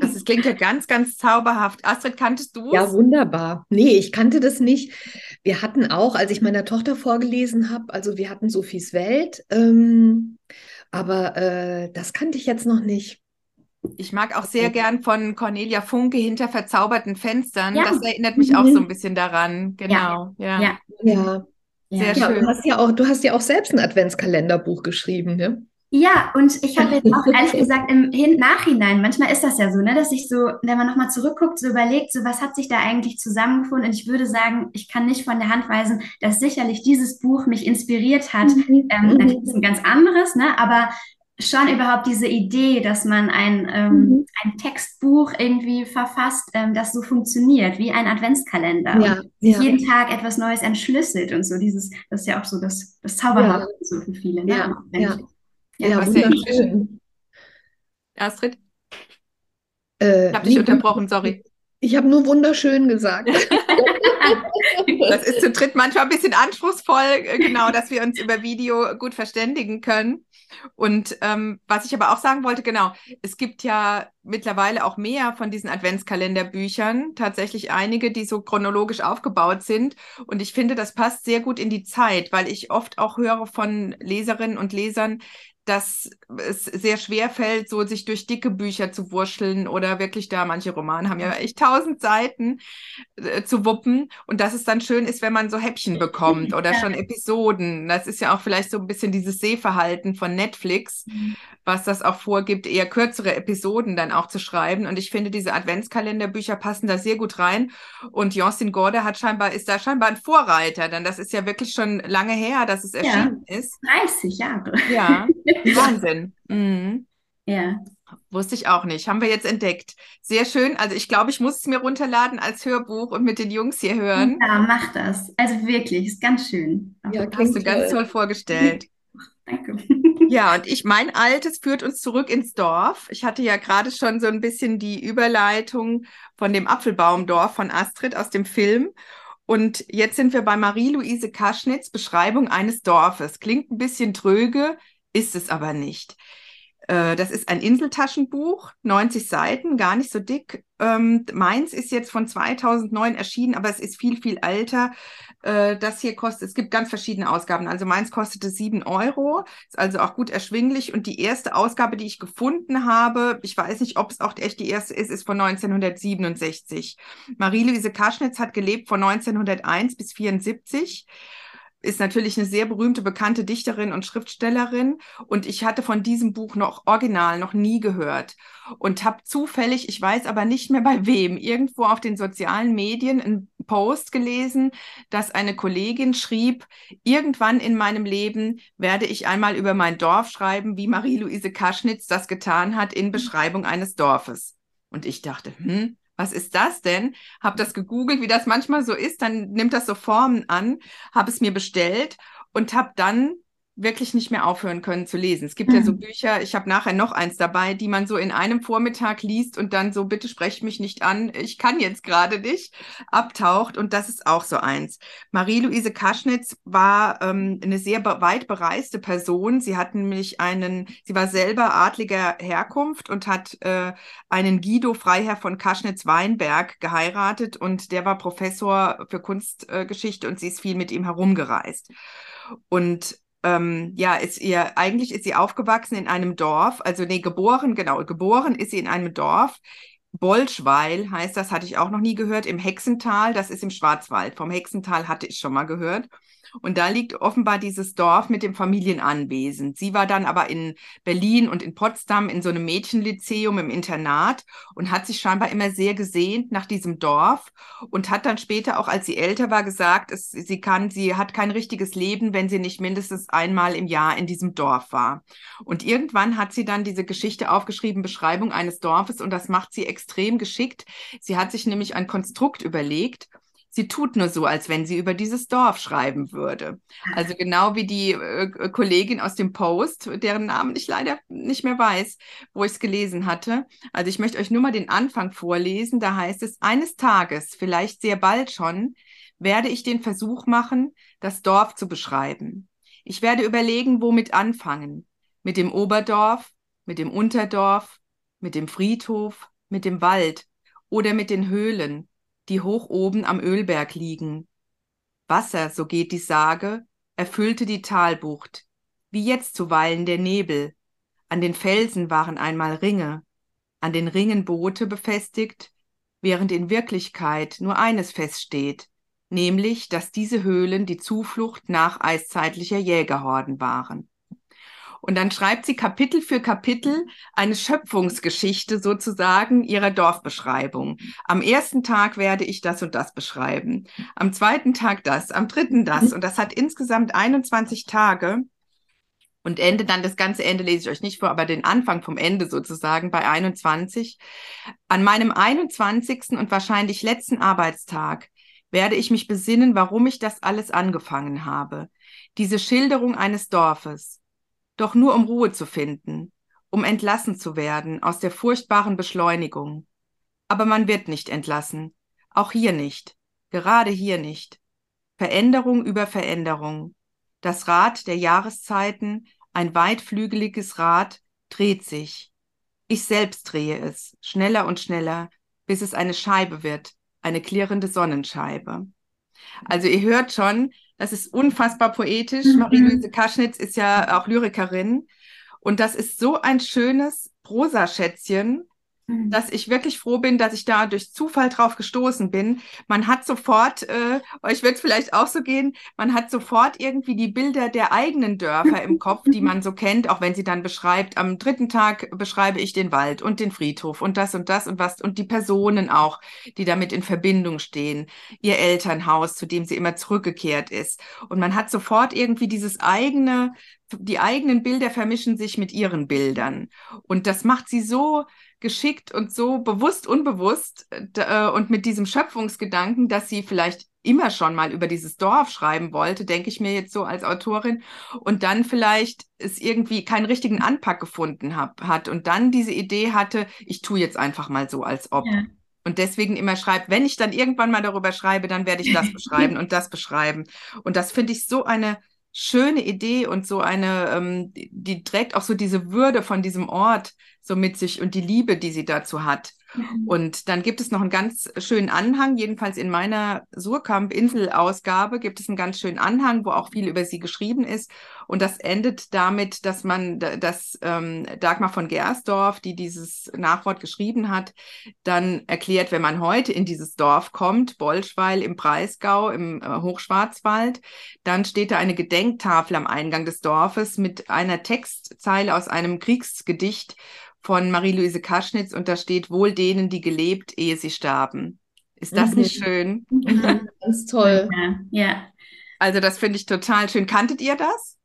Das ist, klingt ja ganz, ganz zauberhaft. Astrid, kanntest du es? Ja, wunderbar. Nee, ich kannte das nicht. Wir hatten auch, als ich meiner Tochter vorgelesen habe, also wir hatten Sophies Welt, ähm, aber äh, das kannte ich jetzt noch nicht. Ich mag auch sehr gern von Cornelia Funke hinter verzauberten Fenstern. Ja. Das erinnert mich auch so ein bisschen daran. Genau. Ja. Ja. ja. ja. Sehr schön. Du hast ja auch, du hast ja auch selbst ein Adventskalenderbuch geschrieben, ne? Ja, und ich habe jetzt auch ehrlich gesagt im Hin Nachhinein, manchmal ist das ja so, ne, dass ich so, wenn man nochmal zurückguckt, so überlegt, so was hat sich da eigentlich zusammengefunden? Und ich würde sagen, ich kann nicht von der Hand weisen, dass sicherlich dieses Buch mich inspiriert hat. Mhm. Ähm, mhm. natürlich ist ein ganz anderes, ne, aber schon überhaupt diese Idee, dass man ein, ähm, mhm. ein Textbuch irgendwie verfasst, ähm, das so funktioniert, wie ein Adventskalender. Ja, ja. jeden Tag etwas Neues entschlüsselt und so. Dieses, das ist ja auch so das, das Zauberhafte ja. so für viele. Ne? Ja, ja. Ja, ja wunderschön. Astrid? Äh, ich habe dich unterbrochen, sorry. Ich habe nur wunderschön gesagt. das ist zu dritt manchmal ein bisschen anspruchsvoll, äh, genau, dass wir uns über Video gut verständigen können. Und ähm, was ich aber auch sagen wollte, genau, es gibt ja mittlerweile auch mehr von diesen Adventskalenderbüchern, tatsächlich einige, die so chronologisch aufgebaut sind. Und ich finde, das passt sehr gut in die Zeit, weil ich oft auch höre von Leserinnen und Lesern, dass es sehr schwer fällt, so sich durch dicke Bücher zu wurscheln oder wirklich da, manche Romane haben ja echt tausend Seiten äh, zu wuppen und dass es dann schön ist, wenn man so Häppchen bekommt oder schon Episoden. Das ist ja auch vielleicht so ein bisschen dieses Sehverhalten von Netflix, mhm. Was das auch vorgibt, eher kürzere Episoden dann auch zu schreiben. Und ich finde, diese Adventskalenderbücher passen da sehr gut rein. Und Jocelyn Gorde hat scheinbar, ist da scheinbar ein Vorreiter, denn das ist ja wirklich schon lange her, dass es erschienen ja, ist. 30 Jahre. Ja. Wahnsinn. Mhm. Ja. Wusste ich auch nicht. Haben wir jetzt entdeckt. Sehr schön. Also ich glaube, ich muss es mir runterladen als Hörbuch und mit den Jungs hier hören. Ja, mach das. Also wirklich, ist ganz schön. Ja, hast du ganz toll vorgestellt. Danke. Ja, und ich, mein Altes führt uns zurück ins Dorf. Ich hatte ja gerade schon so ein bisschen die Überleitung von dem Apfelbaumdorf von Astrid aus dem Film. Und jetzt sind wir bei Marie-Louise Kaschnitz, Beschreibung eines Dorfes. Klingt ein bisschen tröge, ist es aber nicht. Äh, das ist ein Inseltaschenbuch, 90 Seiten, gar nicht so dick. Ähm, meins ist jetzt von 2009 erschienen, aber es ist viel, viel älter. Äh, das hier kostet, es gibt ganz verschiedene Ausgaben. Also meins kostete 7 Euro, ist also auch gut erschwinglich. Und die erste Ausgabe, die ich gefunden habe, ich weiß nicht, ob es auch echt die erste ist, ist von 1967. Marie-Louise Kaschnitz hat gelebt von 1901 bis 1974 ist natürlich eine sehr berühmte, bekannte Dichterin und Schriftstellerin. Und ich hatte von diesem Buch noch original noch nie gehört und habe zufällig, ich weiß aber nicht mehr bei wem, irgendwo auf den sozialen Medien einen Post gelesen, dass eine Kollegin schrieb, irgendwann in meinem Leben werde ich einmal über mein Dorf schreiben, wie Marie-Louise Kaschnitz das getan hat in Beschreibung eines Dorfes. Und ich dachte, hm, was ist das denn? Habe das gegoogelt, wie das manchmal so ist, dann nimmt das so Formen an, habe es mir bestellt und habe dann wirklich nicht mehr aufhören können zu lesen. Es gibt mhm. ja so mhm. Bücher, ich habe nachher noch eins dabei, die man so in einem Vormittag liest und dann so, bitte sprecht mich nicht an, ich kann jetzt gerade nicht, abtaucht. Und das ist auch so eins. Marie-Louise Kaschnitz war ähm, eine sehr weit bereiste Person. Sie hat nämlich einen, sie war selber adliger Herkunft und hat äh, einen Guido Freiherr von Kaschnitz-Weinberg geheiratet und der war Professor für Kunstgeschichte äh, und sie ist viel mit ihm herumgereist. Und ähm, ja, ist ihr, eigentlich ist sie aufgewachsen in einem Dorf, also nee, geboren, genau, geboren ist sie in einem Dorf. Bolschweil heißt das, hatte ich auch noch nie gehört, im Hexental, das ist im Schwarzwald. Vom Hexental hatte ich schon mal gehört. Und da liegt offenbar dieses Dorf mit dem Familienanwesen. Sie war dann aber in Berlin und in Potsdam in so einem Mädchenlyzeum im Internat und hat sich scheinbar immer sehr gesehnt nach diesem Dorf und hat dann später auch, als sie älter war, gesagt, es, sie kann, sie hat kein richtiges Leben, wenn sie nicht mindestens einmal im Jahr in diesem Dorf war. Und irgendwann hat sie dann diese Geschichte aufgeschrieben, Beschreibung eines Dorfes und das macht sie extrem geschickt. Sie hat sich nämlich ein Konstrukt überlegt Sie tut nur so, als wenn sie über dieses Dorf schreiben würde. Also genau wie die äh, Kollegin aus dem Post, deren Namen ich leider nicht mehr weiß, wo ich es gelesen hatte. Also ich möchte euch nur mal den Anfang vorlesen. Da heißt es, eines Tages, vielleicht sehr bald schon, werde ich den Versuch machen, das Dorf zu beschreiben. Ich werde überlegen, womit anfangen. Mit dem Oberdorf, mit dem Unterdorf, mit dem Friedhof, mit dem Wald oder mit den Höhlen, die hoch oben am Ölberg liegen. Wasser, so geht die Sage, erfüllte die Talbucht, wie jetzt zuweilen der Nebel. An den Felsen waren einmal Ringe, an den Ringen Boote befestigt, während in Wirklichkeit nur eines feststeht, nämlich, dass diese Höhlen die Zuflucht nach eiszeitlicher Jägerhorden waren. Und dann schreibt sie Kapitel für Kapitel eine Schöpfungsgeschichte sozusagen ihrer Dorfbeschreibung. Am ersten Tag werde ich das und das beschreiben. Am zweiten Tag das, am dritten das. Und das hat insgesamt 21 Tage. Und Ende dann, das ganze Ende lese ich euch nicht vor, aber den Anfang vom Ende sozusagen bei 21. An meinem 21. und wahrscheinlich letzten Arbeitstag werde ich mich besinnen, warum ich das alles angefangen habe. Diese Schilderung eines Dorfes, doch nur um Ruhe zu finden, um entlassen zu werden aus der furchtbaren Beschleunigung. Aber man wird nicht entlassen, auch hier nicht, gerade hier nicht. Veränderung über Veränderung. Das Rad der Jahreszeiten, ein weitflügeliges Rad, dreht sich. Ich selbst drehe es, schneller und schneller, bis es eine Scheibe wird, eine klirrende Sonnenscheibe. Also ihr hört schon, das ist unfassbar poetisch. Mhm. Marie-Louise Kaschnitz ist ja auch Lyrikerin. Und das ist so ein schönes Prosaschätzchen, Mhm. dass ich wirklich froh bin, dass ich da durch Zufall drauf gestoßen bin. Man hat sofort, äh, euch wird es vielleicht auch so gehen, man hat sofort irgendwie die Bilder der eigenen Dörfer im Kopf, die man so kennt, auch wenn sie dann beschreibt, am dritten Tag beschreibe ich den Wald und den Friedhof und das und das und was und die Personen auch, die damit in Verbindung stehen, ihr Elternhaus, zu dem sie immer zurückgekehrt ist. Und man hat sofort irgendwie dieses eigene, die eigenen Bilder vermischen sich mit ihren Bildern. Und das macht sie so geschickt und so bewusst, unbewusst äh, und mit diesem Schöpfungsgedanken, dass sie vielleicht immer schon mal über dieses Dorf schreiben wollte, denke ich mir jetzt so als Autorin, und dann vielleicht es irgendwie keinen richtigen Anpack gefunden hab, hat und dann diese Idee hatte, ich tue jetzt einfach mal so, als ob. Ja. Und deswegen immer schreibt, wenn ich dann irgendwann mal darüber schreibe, dann werde ich das beschreiben und das beschreiben. Und das finde ich so eine schöne Idee und so eine, ähm, die trägt auch so diese Würde von diesem Ort so mit sich und die Liebe, die sie dazu hat. Mhm. Und dann gibt es noch einen ganz schönen Anhang, jedenfalls in meiner Surkamp-Insel-Ausgabe gibt es einen ganz schönen Anhang, wo auch viel über sie geschrieben ist. Und das endet damit, dass man, dass ähm, Dagmar von Gersdorf, die dieses Nachwort geschrieben hat, dann erklärt, wenn man heute in dieses Dorf kommt, Bolschweil im Breisgau, im äh, Hochschwarzwald, dann steht da eine Gedenktafel am Eingang des Dorfes mit einer Textzeile aus einem Kriegsgedicht von Marie-Louise Kaschnitz und da steht wohl denen, die gelebt, ehe sie starben. Ist das mhm. nicht schön? Mhm. Ganz toll. Ja. ja. Also das finde ich total schön. Kanntet ihr das?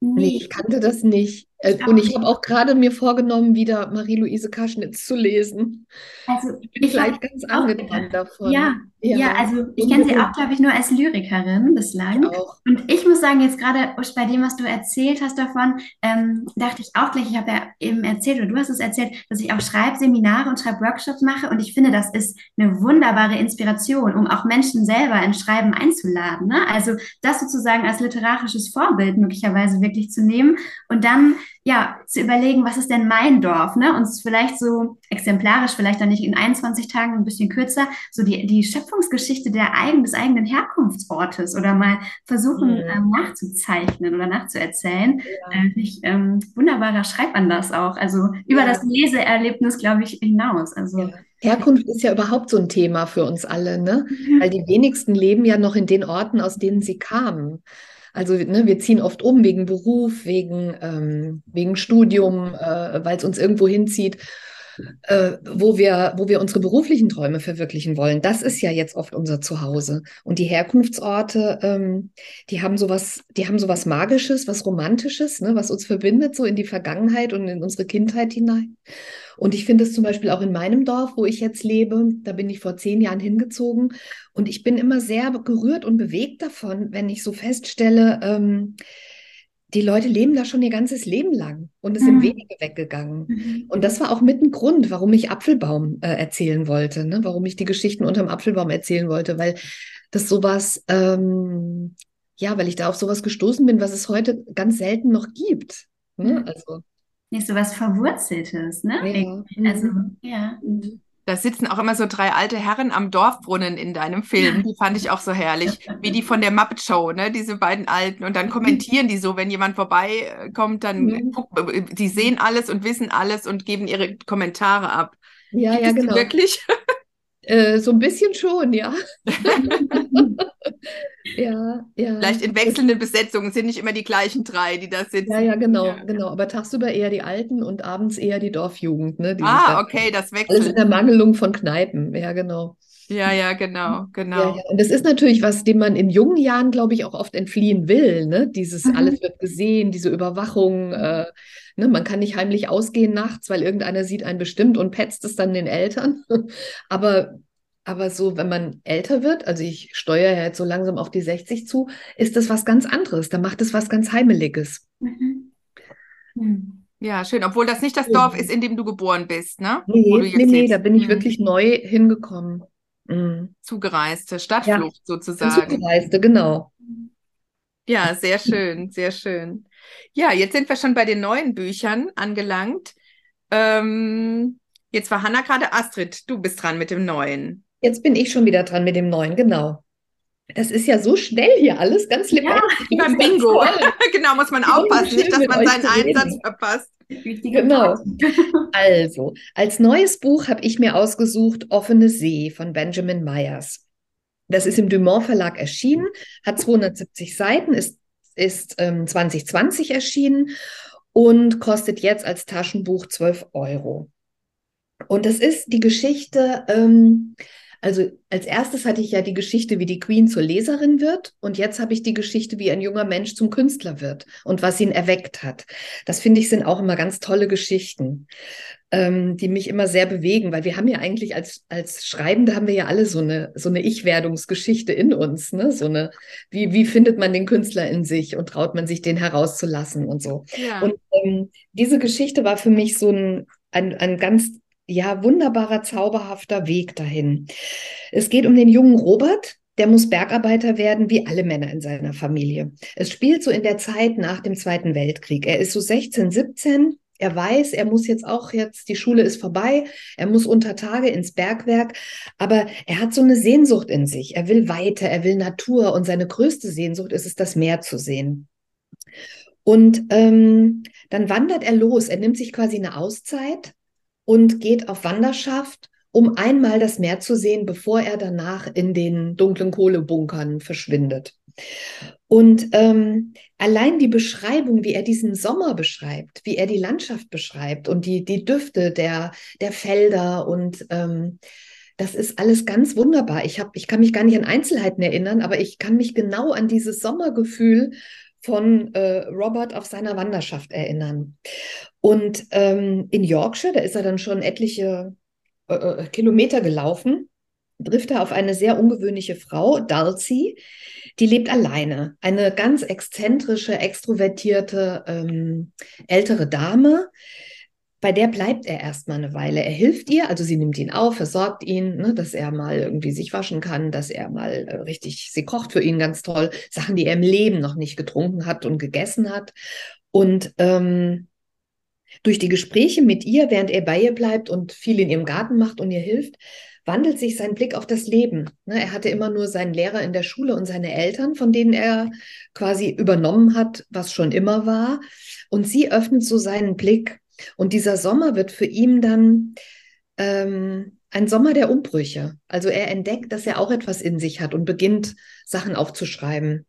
Nee, ich kannte das nicht. Äh, und ich habe auch gerade mir vorgenommen, wieder Marie-Louise Kaschnitz zu lesen. Also ich bin gleich ganz angetan davon. Ja, ja, ja also ich kenne sie auch, glaube ich, nur als Lyrikerin bislang. Ich. Und ich muss sagen, jetzt gerade bei dem, was du erzählt hast davon, ähm, dachte ich auch gleich, ich habe ja eben erzählt, oder du hast es erzählt, dass ich auch Schreibseminare und Schreibworkshops mache. Und ich finde, das ist eine wunderbare Inspiration, um auch Menschen selber ins Schreiben einzuladen. Ne? Also das sozusagen als literarisches Vorbild möglicherweise wirklich zu nehmen und dann ja, zu überlegen, was ist denn mein Dorf, ne? Und vielleicht so exemplarisch, vielleicht dann nicht in 21 Tagen, ein bisschen kürzer, so die, die Schöpfungsgeschichte der eigenen, des eigenen Herkunftsortes oder mal versuchen mhm. ähm, nachzuzeichnen oder nachzuerzählen. Ja. Äh, ich, ähm, wunderbarer Schreibanlass auch, also über ja. das Leseerlebnis, glaube ich, hinaus. Also ja. Herkunft ist ja überhaupt so ein Thema für uns alle, ne? Mhm. Weil die wenigsten leben ja noch in den Orten, aus denen sie kamen. Also ne, wir ziehen oft um wegen Beruf, wegen, ähm, wegen Studium, äh, weil es uns irgendwo hinzieht, äh, wo, wir, wo wir unsere beruflichen Träume verwirklichen wollen. Das ist ja jetzt oft unser Zuhause. Und die Herkunftsorte, ähm, die haben sowas, die haben sowas Magisches, was Romantisches, ne, was uns verbindet, so in die Vergangenheit und in unsere Kindheit hinein. Und ich finde es zum Beispiel auch in meinem Dorf, wo ich jetzt lebe, da bin ich vor zehn Jahren hingezogen. Und ich bin immer sehr gerührt und bewegt davon, wenn ich so feststelle, ähm, die Leute leben da schon ihr ganzes Leben lang und es mhm. sind wenige weggegangen. Mhm. Und das war auch mit ein Grund, warum ich Apfelbaum äh, erzählen wollte, ne? warum ich die Geschichten unterm Apfelbaum erzählen wollte, weil das sowas, ähm, ja, weil ich da auf sowas gestoßen bin, was es heute ganz selten noch gibt. Ne? Also nicht so was Verwurzeltes, ne? Ja. Also, ja. Da sitzen auch immer so drei alte Herren am Dorfbrunnen in deinem Film. Die fand ich auch so herrlich. Wie die von der Muppet Show, ne? Diese beiden Alten. Und dann kommentieren die so, wenn jemand vorbeikommt, dann mhm. die sehen alles und wissen alles und geben ihre Kommentare ab. Ja, Gibt ja, genau. Wirklich? Äh, so ein bisschen schon, ja. ja, ja. Vielleicht in wechselnden Besetzungen sind nicht immer die gleichen drei, die da sitzen. Ja, ja, genau, ja. genau. Aber tagsüber eher die Alten und abends eher die Dorfjugend. Ne, die ah, okay, das wechselt. Alles in der Mangelung von Kneipen, ja, genau. Ja, ja, genau, genau. Ja, ja. Und das ist natürlich was, dem man in jungen Jahren, glaube ich, auch oft entfliehen will. Ne? Dieses mhm. alles wird gesehen, diese Überwachung. Äh, ne? Man kann nicht heimlich ausgehen nachts, weil irgendeiner sieht einen bestimmt und petzt es dann den Eltern. aber, aber so, wenn man älter wird, also ich steuere ja jetzt so langsam auf die 60 zu, ist das was ganz anderes. Da macht es was ganz Heimeliges. Mhm. Mhm. Ja, schön. Obwohl das nicht das Dorf ist, in dem du geboren bist, ne? Nee, nee, nee, da bin ich mhm. wirklich neu hingekommen. Mhm. Zugereiste, Stadtflucht ja, sozusagen. Zugereiste, genau. Ja, sehr schön, sehr schön. Ja, jetzt sind wir schon bei den neuen Büchern angelangt. Ähm, jetzt war Hanna gerade Astrid, du bist dran mit dem neuen. Jetzt bin ich schon wieder dran mit dem neuen, genau. Das ist ja so schnell hier alles, ganz lebendig. Ja, beim Bingo. genau, muss man aufpassen, nicht, dass man seinen Einsatz verpasst. Genau. Also, als neues Buch habe ich mir ausgesucht Offene See von Benjamin Myers. Das ist im Dumont Verlag erschienen, hat 270 Seiten, ist, ist ähm, 2020 erschienen und kostet jetzt als Taschenbuch 12 Euro. Und das ist die Geschichte ähm, also als erstes hatte ich ja die Geschichte, wie die Queen zur Leserin wird und jetzt habe ich die Geschichte, wie ein junger Mensch zum Künstler wird und was ihn erweckt hat. Das finde ich sind auch immer ganz tolle Geschichten. Ähm, die mich immer sehr bewegen, weil wir haben ja eigentlich als, als Schreibende haben wir ja alle so eine, so eine Ich-Werdungsgeschichte in uns, ne? So eine, wie, wie findet man den Künstler in sich und traut man sich den herauszulassen und so. Ja. Und ähm, diese Geschichte war für mich so ein, ein, ein ganz ja, wunderbarer, zauberhafter Weg dahin. Es geht um den jungen Robert, der muss Bergarbeiter werden, wie alle Männer in seiner Familie. Es spielt so in der Zeit nach dem Zweiten Weltkrieg. Er ist so 16, 17 er weiß, er muss jetzt auch jetzt, die Schule ist vorbei, er muss unter Tage ins Bergwerk, aber er hat so eine Sehnsucht in sich. Er will weiter, er will Natur und seine größte Sehnsucht ist es, das Meer zu sehen. Und ähm, dann wandert er los, er nimmt sich quasi eine Auszeit und geht auf Wanderschaft, um einmal das Meer zu sehen, bevor er danach in den dunklen Kohlebunkern verschwindet. Und ähm, allein die Beschreibung, wie er diesen Sommer beschreibt, wie er die Landschaft beschreibt und die, die Düfte der, der Felder und ähm, das ist alles ganz wunderbar. Ich, hab, ich kann mich gar nicht an Einzelheiten erinnern, aber ich kann mich genau an dieses Sommergefühl von äh, Robert auf seiner Wanderschaft erinnern. Und ähm, in Yorkshire, da ist er dann schon etliche äh, äh Kilometer gelaufen, trifft er auf eine sehr ungewöhnliche Frau, Dulcie, die lebt alleine. Eine ganz exzentrische, extrovertierte, ähm, ältere Dame. Bei der bleibt er erstmal eine Weile. Er hilft ihr, also sie nimmt ihn auf, versorgt ihn, ne, dass er mal irgendwie sich waschen kann, dass er mal äh, richtig, sie kocht für ihn ganz toll, Sachen, die er im Leben noch nicht getrunken hat und gegessen hat. Und ähm, durch die Gespräche mit ihr, während er bei ihr bleibt und viel in ihrem Garten macht und ihr hilft, wandelt sich sein Blick auf das Leben. Ne, er hatte immer nur seinen Lehrer in der Schule und seine Eltern, von denen er quasi übernommen hat, was schon immer war. Und sie öffnet so seinen Blick. Und dieser Sommer wird für ihn dann ähm, ein Sommer der Umbrüche. Also er entdeckt, dass er auch etwas in sich hat und beginnt Sachen aufzuschreiben.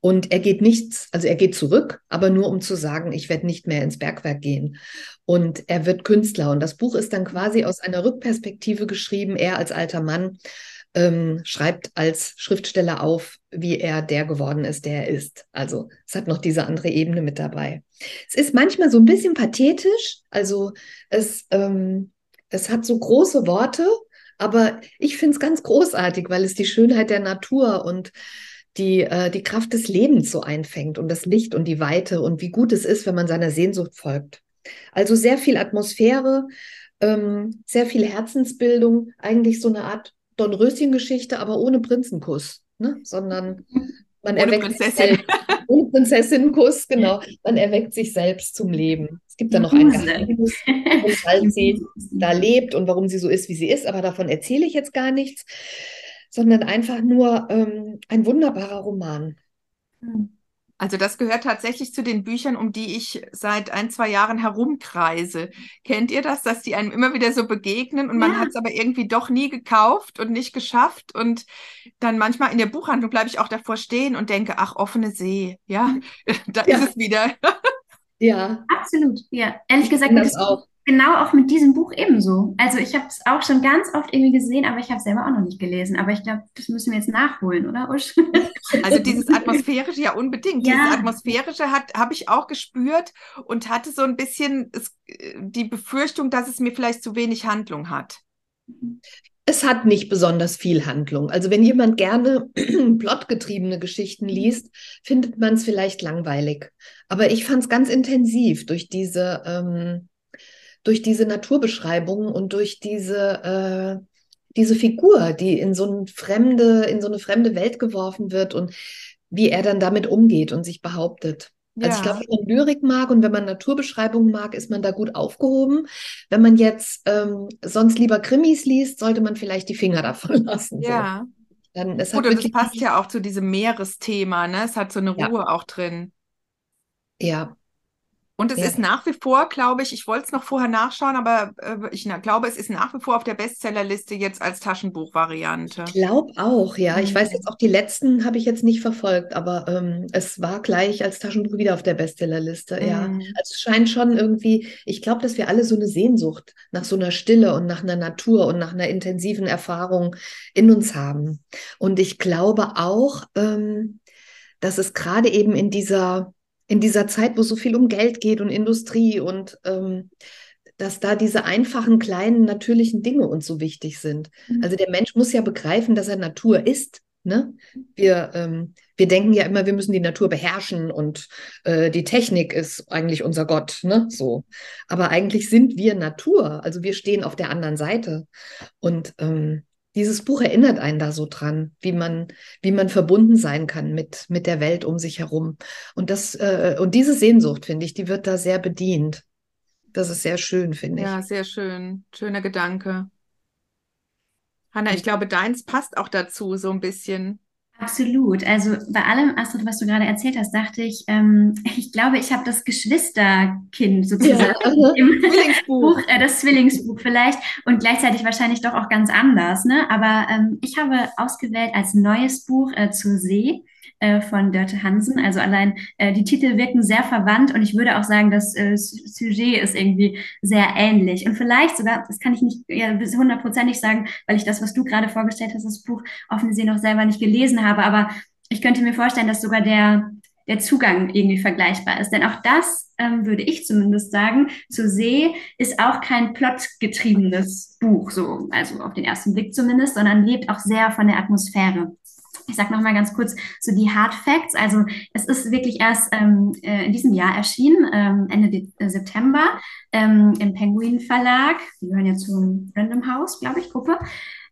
Und er geht nichts, also er geht zurück, aber nur um zu sagen, ich werde nicht mehr ins Bergwerk gehen. Und er wird Künstler. Und das Buch ist dann quasi aus einer Rückperspektive geschrieben. Er als alter Mann ähm, schreibt als Schriftsteller auf, wie er der geworden ist, der er ist. Also es hat noch diese andere Ebene mit dabei. Es ist manchmal so ein bisschen pathetisch. Also es ähm, es hat so große Worte, aber ich finde es ganz großartig, weil es die Schönheit der Natur und die, äh, die Kraft des Lebens so einfängt und das Licht und die Weite und wie gut es ist, wenn man seiner Sehnsucht folgt. Also sehr viel Atmosphäre, ähm, sehr viel Herzensbildung, eigentlich so eine Art Dornröschen-Geschichte, aber ohne Prinzenkuss, ne? sondern man ohne erweckt Prinzessin. ohne Prinzessinnenkuss, genau. Man erweckt sich selbst zum Leben. Gibt da noch ein Geheimnis, warum sie da lebt und warum sie so ist, wie sie ist, aber davon erzähle ich jetzt gar nichts, sondern einfach nur ähm, ein wunderbarer Roman. Also das gehört tatsächlich zu den Büchern, um die ich seit ein, zwei Jahren herumkreise. Kennt ihr das, dass die einem immer wieder so begegnen und man ja. hat es aber irgendwie doch nie gekauft und nicht geschafft und dann manchmal in der Buchhandlung bleibe ich auch davor stehen und denke, ach, offene See, ja, da ja. ist es wieder. Ja. Absolut, ja. Ehrlich gesagt, das auch. Genau auch mit diesem Buch ebenso. Also ich habe es auch schon ganz oft irgendwie gesehen, aber ich habe es selber auch noch nicht gelesen. Aber ich glaube, das müssen wir jetzt nachholen, oder Usch? Also dieses Atmosphärische ja unbedingt. Ja. Dieses Atmosphärische habe ich auch gespürt und hatte so ein bisschen es, die Befürchtung, dass es mir vielleicht zu wenig Handlung hat. Es hat nicht besonders viel Handlung. Also wenn jemand gerne plotgetriebene Geschichten liest, findet man es vielleicht langweilig. Aber ich fand es ganz intensiv durch diese, ähm, durch diese Naturbeschreibungen und durch diese, äh, diese Figur, die in so, eine fremde, in so eine fremde Welt geworfen wird und wie er dann damit umgeht und sich behauptet. Also ich glaube, wenn man Lyrik mag und wenn man Naturbeschreibungen mag, ist man da gut aufgehoben. Wenn man jetzt ähm, sonst lieber Krimis liest, sollte man vielleicht die Finger davon lassen. Ja. So. Dann, es Gut, und es passt ja auch zu diesem Meeresthema, ne? Es hat so eine Ruhe ja. auch drin. Ja, und es ja. ist nach wie vor, glaube ich, ich wollte es noch vorher nachschauen, aber äh, ich na, glaube, es ist nach wie vor auf der Bestsellerliste jetzt als Taschenbuchvariante. Ich glaube auch, ja. Mhm. Ich weiß mhm. jetzt auch, die letzten habe ich jetzt nicht verfolgt, aber ähm, es war gleich als Taschenbuch wieder auf der Bestsellerliste, mhm. ja. Also es scheint schon irgendwie, ich glaube, dass wir alle so eine Sehnsucht nach so einer Stille und nach einer Natur und nach einer intensiven Erfahrung in uns haben. Und ich glaube auch, ähm, dass es gerade eben in dieser in dieser Zeit, wo so viel um Geld geht und Industrie und ähm, dass da diese einfachen, kleinen, natürlichen Dinge uns so wichtig sind. Mhm. Also der Mensch muss ja begreifen, dass er Natur ist. Ne? Wir, ähm, wir denken ja immer, wir müssen die Natur beherrschen und äh, die Technik ist eigentlich unser Gott, ne? So. Aber eigentlich sind wir Natur, also wir stehen auf der anderen Seite. Und ähm, dieses Buch erinnert einen da so dran, wie man, wie man verbunden sein kann mit, mit der Welt um sich herum. Und das, äh, und diese Sehnsucht, finde ich, die wird da sehr bedient. Das ist sehr schön, finde ich. Ja, sehr schön. Schöner Gedanke. Hanna, ich glaube, deins passt auch dazu so ein bisschen. Absolut. Also bei allem, Astrid, was du gerade erzählt hast, dachte ich, ähm, ich glaube, ich habe das Geschwisterkind sozusagen ja, im Zwillingsbuch, äh, das Zwillingsbuch vielleicht und gleichzeitig wahrscheinlich doch auch ganz anders. Ne? Aber ähm, ich habe ausgewählt als neues Buch äh, zur See äh, von Dörte Hansen. Also allein äh, die Titel wirken sehr verwandt und ich würde auch sagen, das äh, Sujet ist irgendwie sehr ähnlich. Und vielleicht sogar, das kann ich nicht ja, hundertprozentig sagen, weil ich das, was du gerade vorgestellt hast, das Buch offensichtlich noch selber nicht gelesen habe, aber ich könnte mir vorstellen, dass sogar der der Zugang irgendwie vergleichbar ist. Denn auch das ähm, würde ich zumindest sagen, zu See ist auch kein plotgetriebenes Buch, so, also auf den ersten Blick zumindest, sondern lebt auch sehr von der Atmosphäre. Ich sage noch mal ganz kurz so die Hard Facts. Also es ist wirklich erst ähm, äh, in diesem Jahr erschienen, ähm, Ende De äh, September ähm, im Penguin Verlag. Wir gehören ja zum Random House, glaube ich, Gruppe.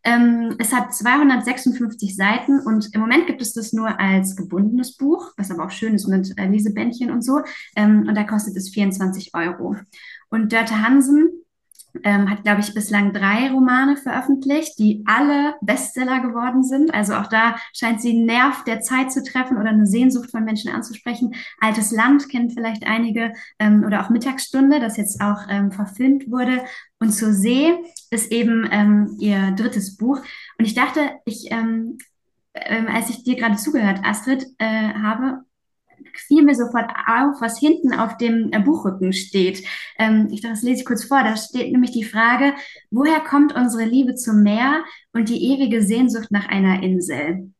Ähm, es hat 256 Seiten und im Moment gibt es das nur als gebundenes Buch, was aber auch schön ist mit äh, Lesebändchen und so. Ähm, und da kostet es 24 Euro. Und Dörte Hansen ähm, hat, glaube ich, bislang drei Romane veröffentlicht, die alle Bestseller geworden sind. Also auch da scheint sie einen Nerv der Zeit zu treffen oder eine Sehnsucht von Menschen anzusprechen. Altes Land kennen vielleicht einige ähm, oder auch Mittagsstunde, das jetzt auch ähm, verfilmt wurde. Und zur See ist eben ähm, ihr drittes Buch. Und ich dachte, ich, ähm, ähm, als ich dir gerade zugehört, Astrid, äh, habe, fiel mir sofort auf, was hinten auf dem äh, Buchrücken steht. Ähm, ich dachte, das lese ich kurz vor. Da steht nämlich die Frage, woher kommt unsere Liebe zum Meer und die ewige Sehnsucht nach einer Insel?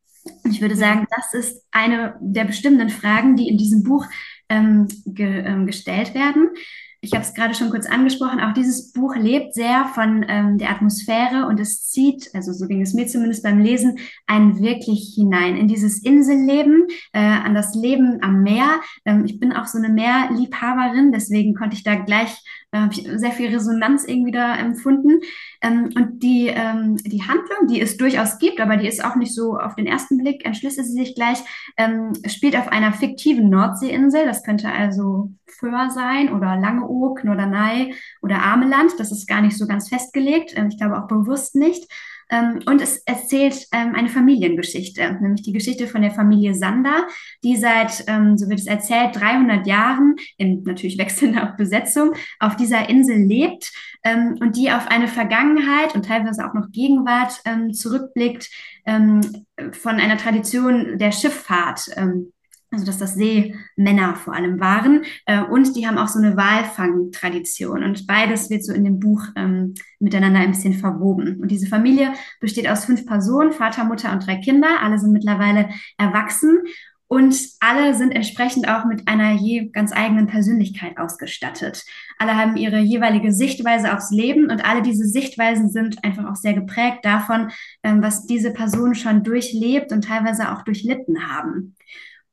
Und ich würde sagen, das ist eine der bestimmenden Fragen, die in diesem Buch ähm, ge, ähm, gestellt werden ich habe es gerade schon kurz angesprochen, auch dieses Buch lebt sehr von ähm, der Atmosphäre und es zieht, also so ging es mir zumindest beim Lesen, einen wirklich hinein in dieses Inselleben, äh, an das Leben am Meer. Ähm, ich bin auch so eine Meerliebhaberin, deswegen konnte ich da gleich äh, sehr viel Resonanz irgendwie da empfunden. Ähm, und die, ähm, die Handlung, die es durchaus gibt, aber die ist auch nicht so auf den ersten Blick, entschlüsselt sie sich gleich, ähm, spielt auf einer fiktiven Nordseeinsel. Das könnte also Föhr sein oder Langeoog, Norderney oder Ameland. Das ist gar nicht so ganz festgelegt. Ähm, ich glaube auch bewusst nicht. Ähm, und es erzählt ähm, eine Familiengeschichte, nämlich die Geschichte von der Familie Sander, die seit, ähm, so wird es erzählt, 300 Jahren in natürlich wechselnder Besetzung auf dieser Insel lebt und die auf eine Vergangenheit und teilweise auch noch Gegenwart zurückblickt von einer Tradition der Schifffahrt also dass das Seemänner vor allem waren. Äh, und die haben auch so eine Walfang-Tradition. Und beides wird so in dem Buch ähm, miteinander ein bisschen verwoben. Und diese Familie besteht aus fünf Personen, Vater, Mutter und drei Kinder. Alle sind mittlerweile erwachsen. Und alle sind entsprechend auch mit einer je ganz eigenen Persönlichkeit ausgestattet. Alle haben ihre jeweilige Sichtweise aufs Leben und alle diese Sichtweisen sind einfach auch sehr geprägt davon, ähm, was diese Personen schon durchlebt und teilweise auch durchlitten haben.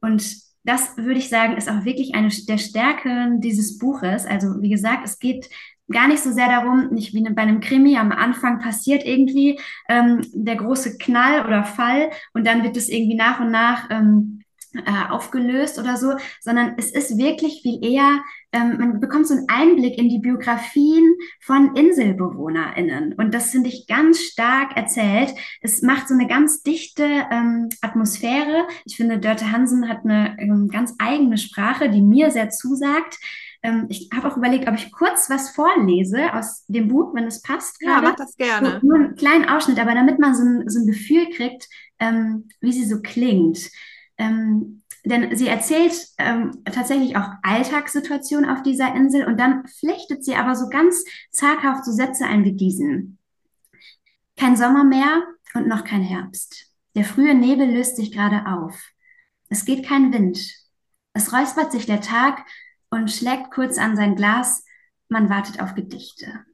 Und das würde ich sagen, ist auch wirklich eine der Stärken dieses Buches. Also wie gesagt, es geht gar nicht so sehr darum, nicht wie bei einem Krimi, am Anfang passiert irgendwie ähm, der große Knall oder Fall und dann wird es irgendwie nach und nach ähm, äh, aufgelöst oder so, sondern es ist wirklich viel eher, ähm, man bekommt so einen Einblick in die Biografien von InselbewohnerInnen. Und das finde ich ganz stark erzählt. Es macht so eine ganz dichte ähm, Atmosphäre. Ich finde, Dörte Hansen hat eine ähm, ganz eigene Sprache, die mir sehr zusagt. Ähm, ich habe auch überlegt, ob ich kurz was vorlese aus dem Buch, wenn es passt. Ja, mach das gerne. Nur, nur einen kleinen Ausschnitt, aber damit man so ein, so ein Gefühl kriegt, ähm, wie sie so klingt. Ähm, denn sie erzählt ähm, tatsächlich auch Alltagssituationen auf dieser Insel und dann flechtet sie aber so ganz zaghaft so Sätze ein wie diesen. Kein Sommer mehr und noch kein Herbst. Der frühe Nebel löst sich gerade auf. Es geht kein Wind. Es räuspert sich der Tag und schlägt kurz an sein Glas man wartet auf Gedichte.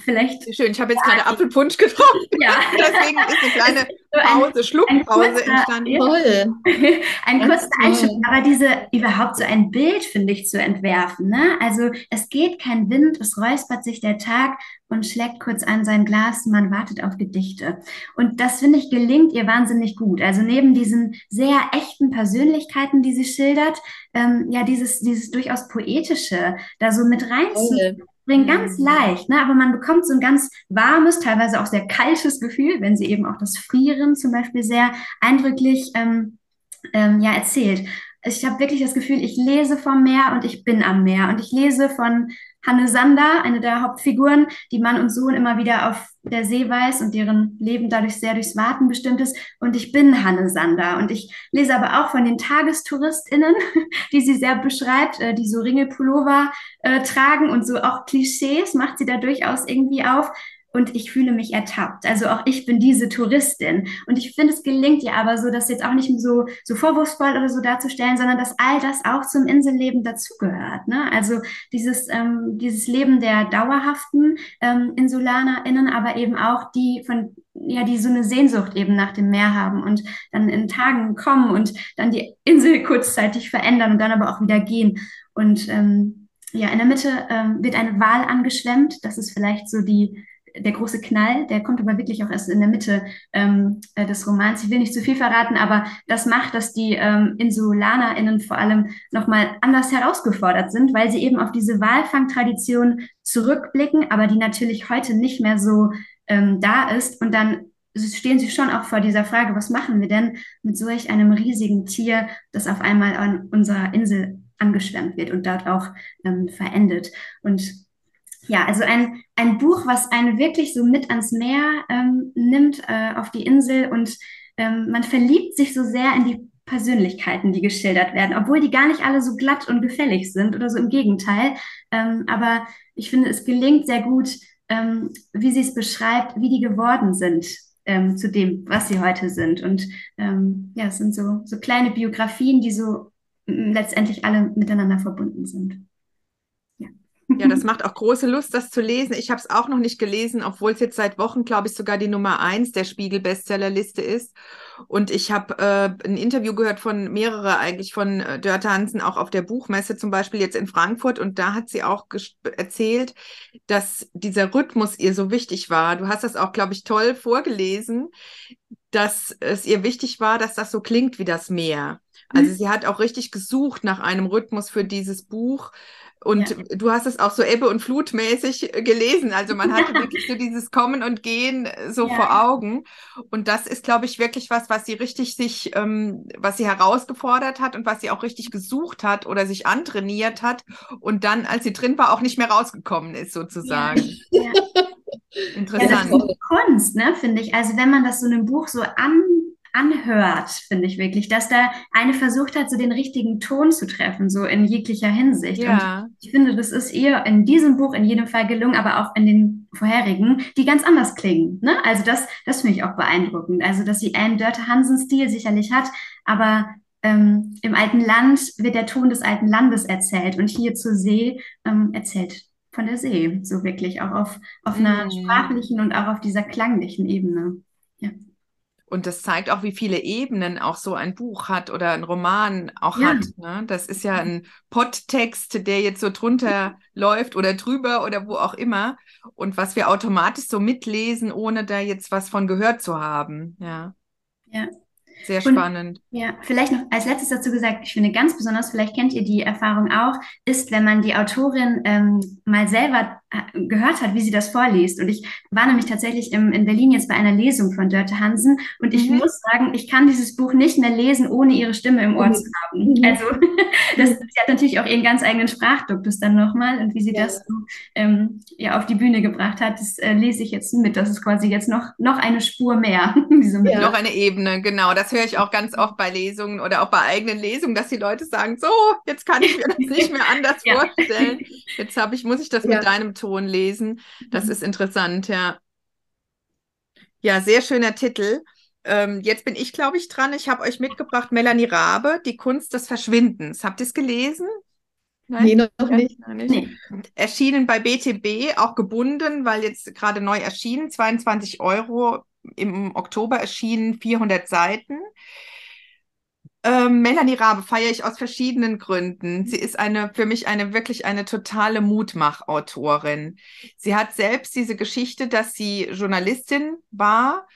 Vielleicht. Schön, ich habe jetzt gerade Apfelpunsch getrunken. Ja. Deswegen ist eine kleine Pause, ein, Schluckpause ein kurzer, entstanden. Toll. ein kurzer Einschub. Aber diese, überhaupt so ein Bild, finde ich, zu entwerfen. Ne? Also es geht kein Wind, es räuspert sich der Tag und schlägt kurz an sein Glas, man wartet auf Gedichte. Und das, finde ich, gelingt ihr wahnsinnig gut. Also neben diesen sehr echten Persönlichkeiten, die sie schildert, ähm, ja, dieses, dieses durchaus poetische da so mit reinzunehmen bringen ganz mhm. leicht, ne? aber man bekommt so ein ganz warmes, teilweise auch sehr kaltes Gefühl, wenn sie eben auch das Frieren zum Beispiel sehr eindrücklich ähm, ähm, ja, erzählt. Ich habe wirklich das Gefühl, ich lese vom Meer und ich bin am Meer und ich lese von Hanne Sander, eine der Hauptfiguren, die Mann und Sohn immer wieder auf der See weiß und deren Leben dadurch sehr durchs Warten bestimmt ist. Und ich bin Hanne Sander. Und ich lese aber auch von den TagestouristInnen, die sie sehr beschreibt, äh, die so Ringelpullover äh, tragen und so auch Klischees macht sie da durchaus irgendwie auf und ich fühle mich ertappt. Also auch ich bin diese Touristin. Und ich finde, es gelingt ihr aber so, das jetzt auch nicht so, so vorwurfsvoll oder so darzustellen, sondern dass all das auch zum Inselleben dazugehört. Ne? Also dieses, ähm, dieses Leben der dauerhaften ähm, InsulanerInnen, aber eben auch die von ja, die so eine Sehnsucht eben nach dem Meer haben und dann in Tagen kommen und dann die Insel kurzzeitig verändern und dann aber auch wieder gehen. Und ähm, ja, in der Mitte ähm, wird eine Wahl angeschwemmt. Das ist vielleicht so die, der große Knall, der kommt aber wirklich auch erst in der Mitte ähm, äh, des Romans. Ich will nicht zu viel verraten, aber das macht, dass die ähm, InsulanerInnen vor allem nochmal anders herausgefordert sind, weil sie eben auf diese Walfangtradition zurückblicken, aber die natürlich heute nicht mehr so ähm, da ist. Und dann stehen sie schon auch vor dieser Frage, was machen wir denn mit solch einem riesigen Tier, das auf einmal an unserer Insel angeschwemmt wird und dort auch ähm, verendet. Und ja, also ein, ein Buch, was einen wirklich so mit ans Meer ähm, nimmt, äh, auf die Insel und ähm, man verliebt sich so sehr in die Persönlichkeiten, die geschildert werden, obwohl die gar nicht alle so glatt und gefällig sind oder so im Gegenteil. Ähm, aber ich finde, es gelingt sehr gut, ähm, wie sie es beschreibt, wie die geworden sind ähm, zu dem, was sie heute sind. Und ähm, ja, es sind so, so kleine Biografien, die so letztendlich alle miteinander verbunden sind. Ja, das macht auch große Lust, das zu lesen. Ich habe es auch noch nicht gelesen, obwohl es jetzt seit Wochen, glaube ich, sogar die Nummer eins der Spiegel-Bestsellerliste ist. Und ich habe äh, ein Interview gehört von mehrere eigentlich von äh, Dörte Hansen, auch auf der Buchmesse zum Beispiel jetzt in Frankfurt. Und da hat sie auch erzählt, dass dieser Rhythmus ihr so wichtig war. Du hast das auch, glaube ich, toll vorgelesen, dass es ihr wichtig war, dass das so klingt wie das Meer. Also mhm. sie hat auch richtig gesucht nach einem Rhythmus für dieses Buch, und ja. du hast es auch so Ebbe und Flutmäßig gelesen. Also man hatte wirklich so dieses Kommen und Gehen so ja. vor Augen. Und das ist, glaube ich, wirklich was, was sie richtig sich, ähm, was sie herausgefordert hat und was sie auch richtig gesucht hat oder sich antrainiert hat und dann, als sie drin war, auch nicht mehr rausgekommen ist, sozusagen. Ja. Interessant. Ja, das ist Kunst, ne, finde ich. Also wenn man das so einem Buch so an anhört, finde ich wirklich, dass da eine versucht hat, so den richtigen Ton zu treffen, so in jeglicher Hinsicht. Ja. Und ich finde, das ist ihr in diesem Buch in jedem Fall gelungen, aber auch in den vorherigen, die ganz anders klingen. Ne? Also das, das finde ich auch beeindruckend. Also, dass sie einen Dörte Hansen-Stil sicherlich hat, aber ähm, im alten Land wird der Ton des alten Landes erzählt und hier zur See ähm, erzählt von der See, so wirklich auch auf, auf einer mhm. sprachlichen und auch auf dieser klanglichen Ebene. Und das zeigt auch, wie viele Ebenen auch so ein Buch hat oder ein Roman auch ja. hat. Ne? Das ist ja ein Podtext, der jetzt so drunter läuft oder drüber oder wo auch immer. Und was wir automatisch so mitlesen, ohne da jetzt was von gehört zu haben. Ja. Ja. Sehr spannend. Und, ja, vielleicht noch als letztes dazu gesagt, ich finde ganz besonders, vielleicht kennt ihr die Erfahrung auch, ist, wenn man die Autorin ähm, mal selber äh, gehört hat, wie sie das vorliest. Und ich war nämlich tatsächlich im, in Berlin jetzt bei einer Lesung von Dörte Hansen und ich mhm. muss sagen, ich kann dieses Buch nicht mehr lesen, ohne ihre Stimme im Ohr mhm. zu haben. Mhm. Also das, sie hat natürlich auch ihren ganz eigenen Sprachduktus dann nochmal und wie sie ja. das so, ähm, ja auf die Bühne gebracht hat, das äh, lese ich jetzt mit. Das ist quasi jetzt noch, noch eine Spur mehr. ja. Noch eine Ebene, genau. Das höre ich auch ganz oft bei Lesungen oder auch bei eigenen Lesungen, dass die Leute sagen, so, jetzt kann ich mir das nicht mehr anders ja. vorstellen. Jetzt habe ich, muss ich das ja. mit deinem Ton lesen. Das mhm. ist interessant, ja. Ja, sehr schöner Titel. Ähm, jetzt bin ich, glaube ich, dran. Ich habe euch mitgebracht Melanie Rabe, Die Kunst des Verschwindens. Habt ihr es gelesen? Nein? Nee, noch nicht. nicht. Nee. Erschienen bei BTB, auch gebunden, weil jetzt gerade neu erschienen, 22 Euro im Oktober erschienen, 400 Seiten. Ähm, Melanie Rabe feiere ich aus verschiedenen Gründen. Sie ist eine, für mich eine wirklich eine totale Mutmachautorin. Sie hat selbst diese Geschichte, dass sie Journalistin war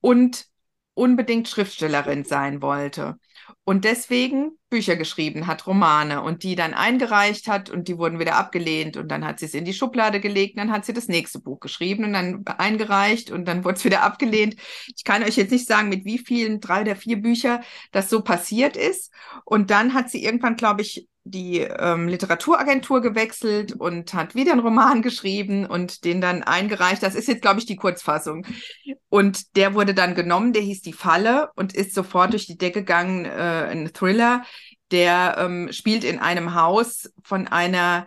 und unbedingt Schriftstellerin sein wollte und deswegen Bücher geschrieben hat, Romane und die dann eingereicht hat und die wurden wieder abgelehnt und dann hat sie es in die Schublade gelegt, dann hat sie das nächste Buch geschrieben und dann eingereicht und dann wurde es wieder abgelehnt. Ich kann euch jetzt nicht sagen, mit wie vielen, drei oder vier Bücher das so passiert ist. Und dann hat sie irgendwann, glaube ich, die ähm, Literaturagentur gewechselt und hat wieder einen Roman geschrieben und den dann eingereicht. Das ist jetzt, glaube ich, die Kurzfassung. Und der wurde dann genommen, der hieß Die Falle und ist sofort durch die Decke gegangen, äh, ein Thriller. Der ähm, spielt in einem Haus von einer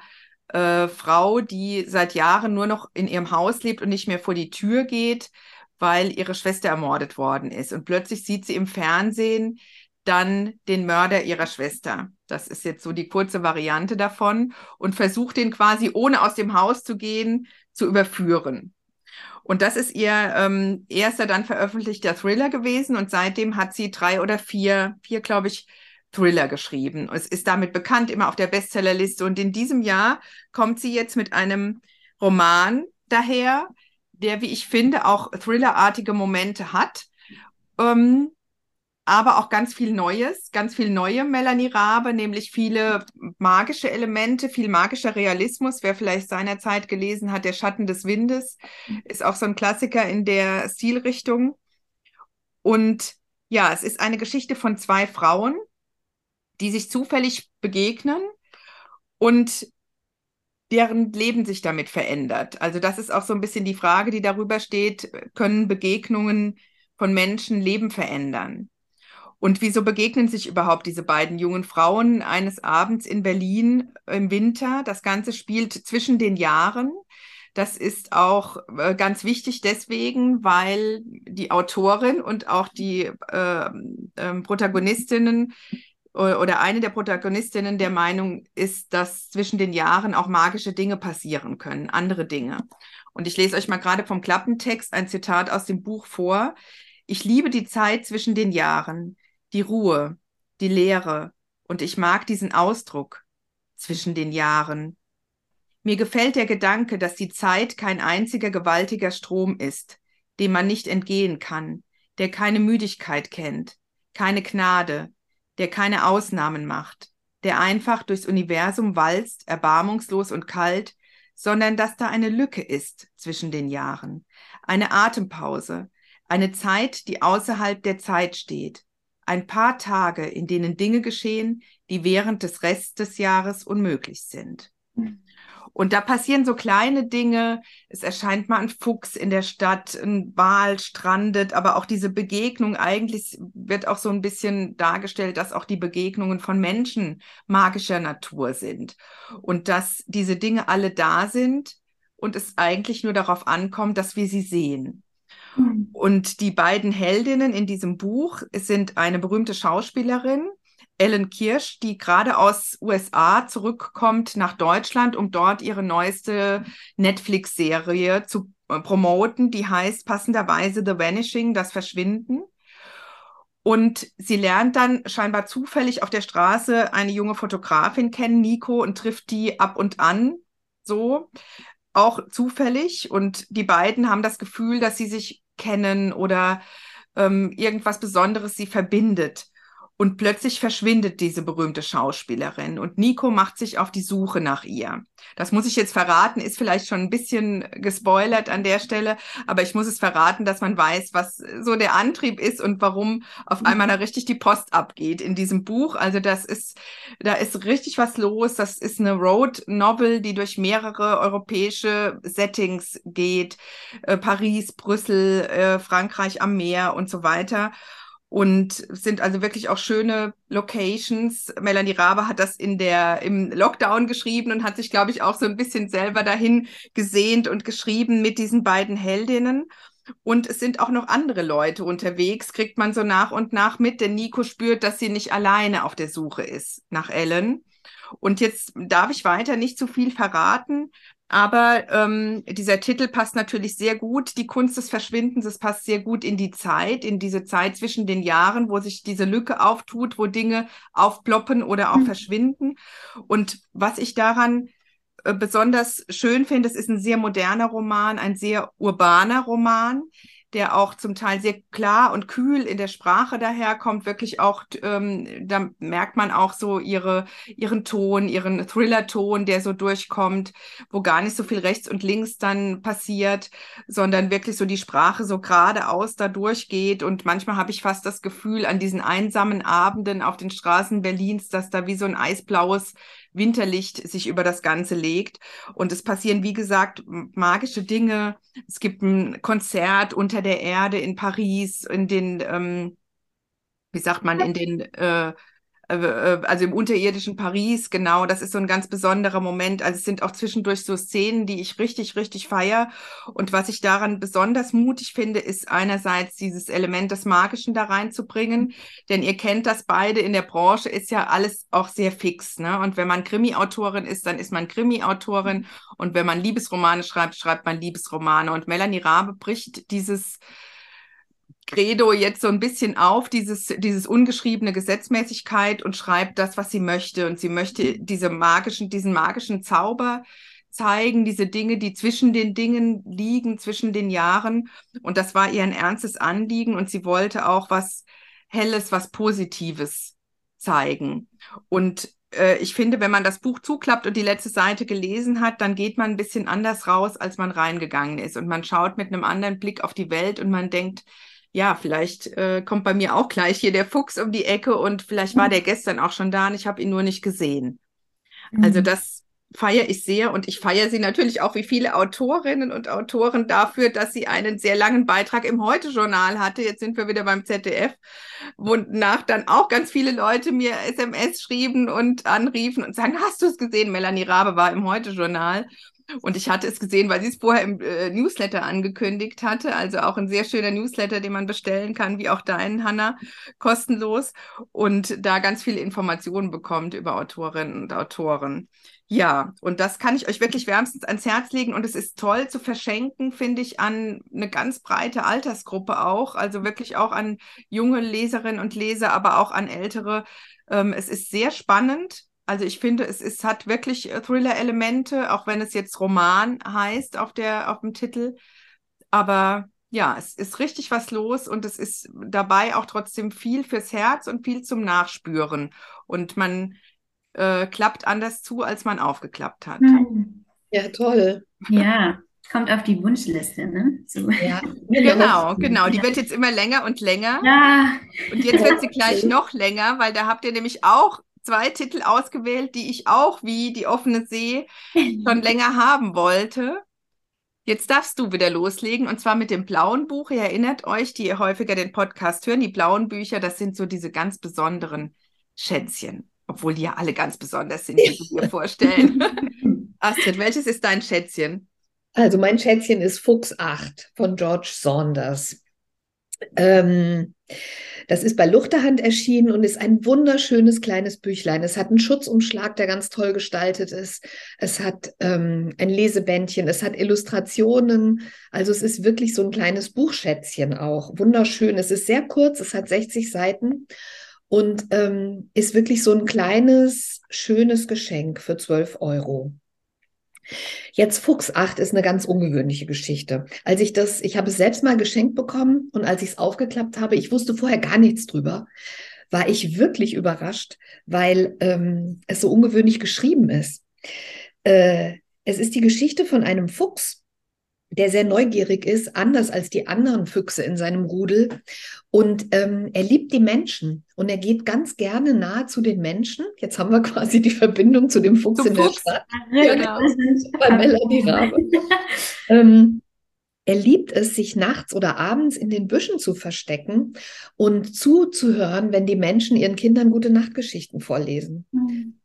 äh, Frau, die seit Jahren nur noch in ihrem Haus lebt und nicht mehr vor die Tür geht, weil ihre Schwester ermordet worden ist. Und plötzlich sieht sie im Fernsehen, dann den Mörder ihrer Schwester. Das ist jetzt so die kurze Variante davon und versucht den quasi ohne aus dem Haus zu gehen zu überführen. Und das ist ihr ähm, erster dann veröffentlichter Thriller gewesen und seitdem hat sie drei oder vier, vier glaube ich, Thriller geschrieben. Es ist damit bekannt, immer auf der Bestsellerliste. Und in diesem Jahr kommt sie jetzt mit einem Roman daher, der, wie ich finde, auch thrillerartige Momente hat. Ähm, aber auch ganz viel Neues, ganz viel neue Melanie Rabe, nämlich viele magische Elemente, viel magischer Realismus. Wer vielleicht seinerzeit gelesen hat, Der Schatten des Windes, ist auch so ein Klassiker in der Stilrichtung. Und ja, es ist eine Geschichte von zwei Frauen, die sich zufällig begegnen und deren Leben sich damit verändert. Also das ist auch so ein bisschen die Frage, die darüber steht, können Begegnungen von Menschen Leben verändern? Und wieso begegnen sich überhaupt diese beiden jungen Frauen eines Abends in Berlin im Winter? Das Ganze spielt zwischen den Jahren. Das ist auch äh, ganz wichtig deswegen, weil die Autorin und auch die äh, äh, Protagonistinnen oder eine der Protagonistinnen der Meinung ist, dass zwischen den Jahren auch magische Dinge passieren können, andere Dinge. Und ich lese euch mal gerade vom Klappentext ein Zitat aus dem Buch vor. Ich liebe die Zeit zwischen den Jahren die Ruhe, die Leere, und ich mag diesen Ausdruck zwischen den Jahren. Mir gefällt der Gedanke, dass die Zeit kein einziger gewaltiger Strom ist, dem man nicht entgehen kann, der keine Müdigkeit kennt, keine Gnade, der keine Ausnahmen macht, der einfach durchs Universum walzt, erbarmungslos und kalt, sondern dass da eine Lücke ist zwischen den Jahren, eine Atempause, eine Zeit, die außerhalb der Zeit steht, ein paar Tage, in denen Dinge geschehen, die während des Restes des Jahres unmöglich sind. Und da passieren so kleine Dinge. Es erscheint mal ein Fuchs in der Stadt, ein Wal strandet, aber auch diese Begegnung, eigentlich wird auch so ein bisschen dargestellt, dass auch die Begegnungen von Menschen magischer Natur sind. Und dass diese Dinge alle da sind und es eigentlich nur darauf ankommt, dass wir sie sehen. Und die beiden Heldinnen in diesem Buch sind eine berühmte Schauspielerin, Ellen Kirsch, die gerade aus USA zurückkommt nach Deutschland, um dort ihre neueste Netflix-Serie zu äh, promoten, die heißt passenderweise The Vanishing, das Verschwinden. Und sie lernt dann scheinbar zufällig auf der Straße eine junge Fotografin kennen, Nico, und trifft die ab und an so, auch zufällig. Und die beiden haben das Gefühl, dass sie sich kennen oder ähm, irgendwas Besonderes sie verbindet. Und plötzlich verschwindet diese berühmte Schauspielerin und Nico macht sich auf die Suche nach ihr. Das muss ich jetzt verraten, ist vielleicht schon ein bisschen gespoilert an der Stelle, aber ich muss es verraten, dass man weiß, was so der Antrieb ist und warum auf mhm. einmal da richtig die Post abgeht in diesem Buch. Also das ist, da ist richtig was los. Das ist eine Road Novel, die durch mehrere europäische Settings geht. Äh, Paris, Brüssel, äh, Frankreich am Meer und so weiter und sind also wirklich auch schöne Locations. Melanie Rabe hat das in der im Lockdown geschrieben und hat sich, glaube ich, auch so ein bisschen selber dahin gesehnt und geschrieben mit diesen beiden Heldinnen. Und es sind auch noch andere Leute unterwegs, kriegt man so nach und nach mit, denn Nico spürt, dass sie nicht alleine auf der Suche ist nach Ellen. Und jetzt darf ich weiter nicht zu viel verraten, aber ähm, dieser Titel passt natürlich sehr gut. Die Kunst des Verschwindens, es passt sehr gut in die Zeit, in diese Zeit zwischen den Jahren, wo sich diese Lücke auftut, wo Dinge aufploppen oder auch mhm. verschwinden. Und was ich daran äh, besonders schön finde, es ist ein sehr moderner Roman, ein sehr urbaner Roman der auch zum Teil sehr klar und kühl in der Sprache daherkommt, wirklich auch, ähm, da merkt man auch so ihre, ihren Ton, ihren Thriller-Ton, der so durchkommt, wo gar nicht so viel rechts und links dann passiert, sondern wirklich so die Sprache so geradeaus da durchgeht. Und manchmal habe ich fast das Gefühl an diesen einsamen Abenden auf den Straßen Berlins, dass da wie so ein eisblaues Winterlicht sich über das Ganze legt. Und es passieren, wie gesagt, magische Dinge. Es gibt ein Konzert unter der Erde in Paris, in den, ähm, wie sagt man, in den äh, also im unterirdischen Paris, genau, das ist so ein ganz besonderer Moment. Also es sind auch zwischendurch so Szenen, die ich richtig, richtig feier. Und was ich daran besonders mutig finde, ist einerseits dieses Element des Magischen da reinzubringen. Denn ihr kennt das beide in der Branche, ist ja alles auch sehr fix. Ne? Und wenn man Krimi-Autorin ist, dann ist man Krimi-Autorin. Und wenn man Liebesromane schreibt, schreibt man Liebesromane. Und Melanie Rabe bricht dieses Credo jetzt so ein bisschen auf, dieses, dieses ungeschriebene Gesetzmäßigkeit und schreibt das, was sie möchte. Und sie möchte diese magischen, diesen magischen Zauber zeigen, diese Dinge, die zwischen den Dingen liegen, zwischen den Jahren. Und das war ihr ein ernstes Anliegen. Und sie wollte auch was Helles, was Positives zeigen. Und äh, ich finde, wenn man das Buch zuklappt und die letzte Seite gelesen hat, dann geht man ein bisschen anders raus, als man reingegangen ist. Und man schaut mit einem anderen Blick auf die Welt und man denkt, ja, vielleicht äh, kommt bei mir auch gleich hier der Fuchs um die Ecke und vielleicht war mhm. der gestern auch schon da und ich habe ihn nur nicht gesehen. Also mhm. Also das feiere ich sehr und ich feiere sie natürlich auch wie viele Autorinnen und Autoren dafür, dass sie einen sehr langen Beitrag im Heute-Journal hatte. Jetzt sind wir wieder beim ZDF, wonach dann auch ganz viele Leute mir SMS schrieben und anriefen und sagen, hast du es gesehen? Melanie Rabe war im Heute-Journal. Und ich hatte es gesehen, weil sie es vorher im äh, Newsletter angekündigt hatte. Also auch ein sehr schöner Newsletter, den man bestellen kann, wie auch deinen, Hanna, kostenlos. Und da ganz viele Informationen bekommt über Autorinnen und Autoren. Ja, und das kann ich euch wirklich wärmstens ans Herz legen. Und es ist toll zu verschenken, finde ich, an eine ganz breite Altersgruppe auch. Also wirklich auch an junge Leserinnen und Leser, aber auch an ältere. Ähm, es ist sehr spannend also ich finde, es, es hat wirklich äh, Thriller-Elemente, auch wenn es jetzt Roman heißt auf, der, auf dem Titel. Aber ja, es ist richtig was los und es ist dabei auch trotzdem viel fürs Herz und viel zum Nachspüren. Und man äh, klappt anders zu, als man aufgeklappt hat. Hm. Ja, toll. Ja, kommt auf die Wunschliste, ne? So. Ja, genau, genau. Die wird jetzt immer länger und länger. Ja. Und jetzt wird sie gleich noch länger, weil da habt ihr nämlich auch zwei Titel ausgewählt, die ich auch wie die offene See schon länger haben wollte. Jetzt darfst du wieder loslegen und zwar mit dem blauen Buch. Ihr erinnert euch, die ihr häufiger den Podcast hören, die blauen Bücher, das sind so diese ganz besonderen Schätzchen, obwohl die ja alle ganz besonders sind, wie du dir vorstellen. Astrid, welches ist dein Schätzchen? Also mein Schätzchen ist Fuchs 8 von George Saunders. Ähm, das ist bei Luchterhand erschienen und ist ein wunderschönes kleines Büchlein. Es hat einen Schutzumschlag, der ganz toll gestaltet ist. Es hat ähm, ein Lesebändchen, es hat Illustrationen. Also es ist wirklich so ein kleines Buchschätzchen auch. Wunderschön. Es ist sehr kurz, es hat 60 Seiten und ähm, ist wirklich so ein kleines, schönes Geschenk für 12 Euro. Jetzt Fuchs 8 ist eine ganz ungewöhnliche Geschichte. Als ich das, ich habe es selbst mal geschenkt bekommen und als ich es aufgeklappt habe, ich wusste vorher gar nichts drüber, war ich wirklich überrascht, weil ähm, es so ungewöhnlich geschrieben ist. Äh, es ist die Geschichte von einem Fuchs, der sehr neugierig ist, anders als die anderen Füchse in seinem Rudel. Und ähm, er liebt die Menschen und er geht ganz gerne nahe zu den Menschen. Jetzt haben wir quasi die Verbindung zu dem Fuchs Zum in Fuchs. der Stadt. Ja, genau. Bei Melanie Rabe. ähm, er liebt es, sich nachts oder abends in den Büschen zu verstecken und zuzuhören, wenn die Menschen ihren Kindern gute Nachtgeschichten vorlesen. Mhm.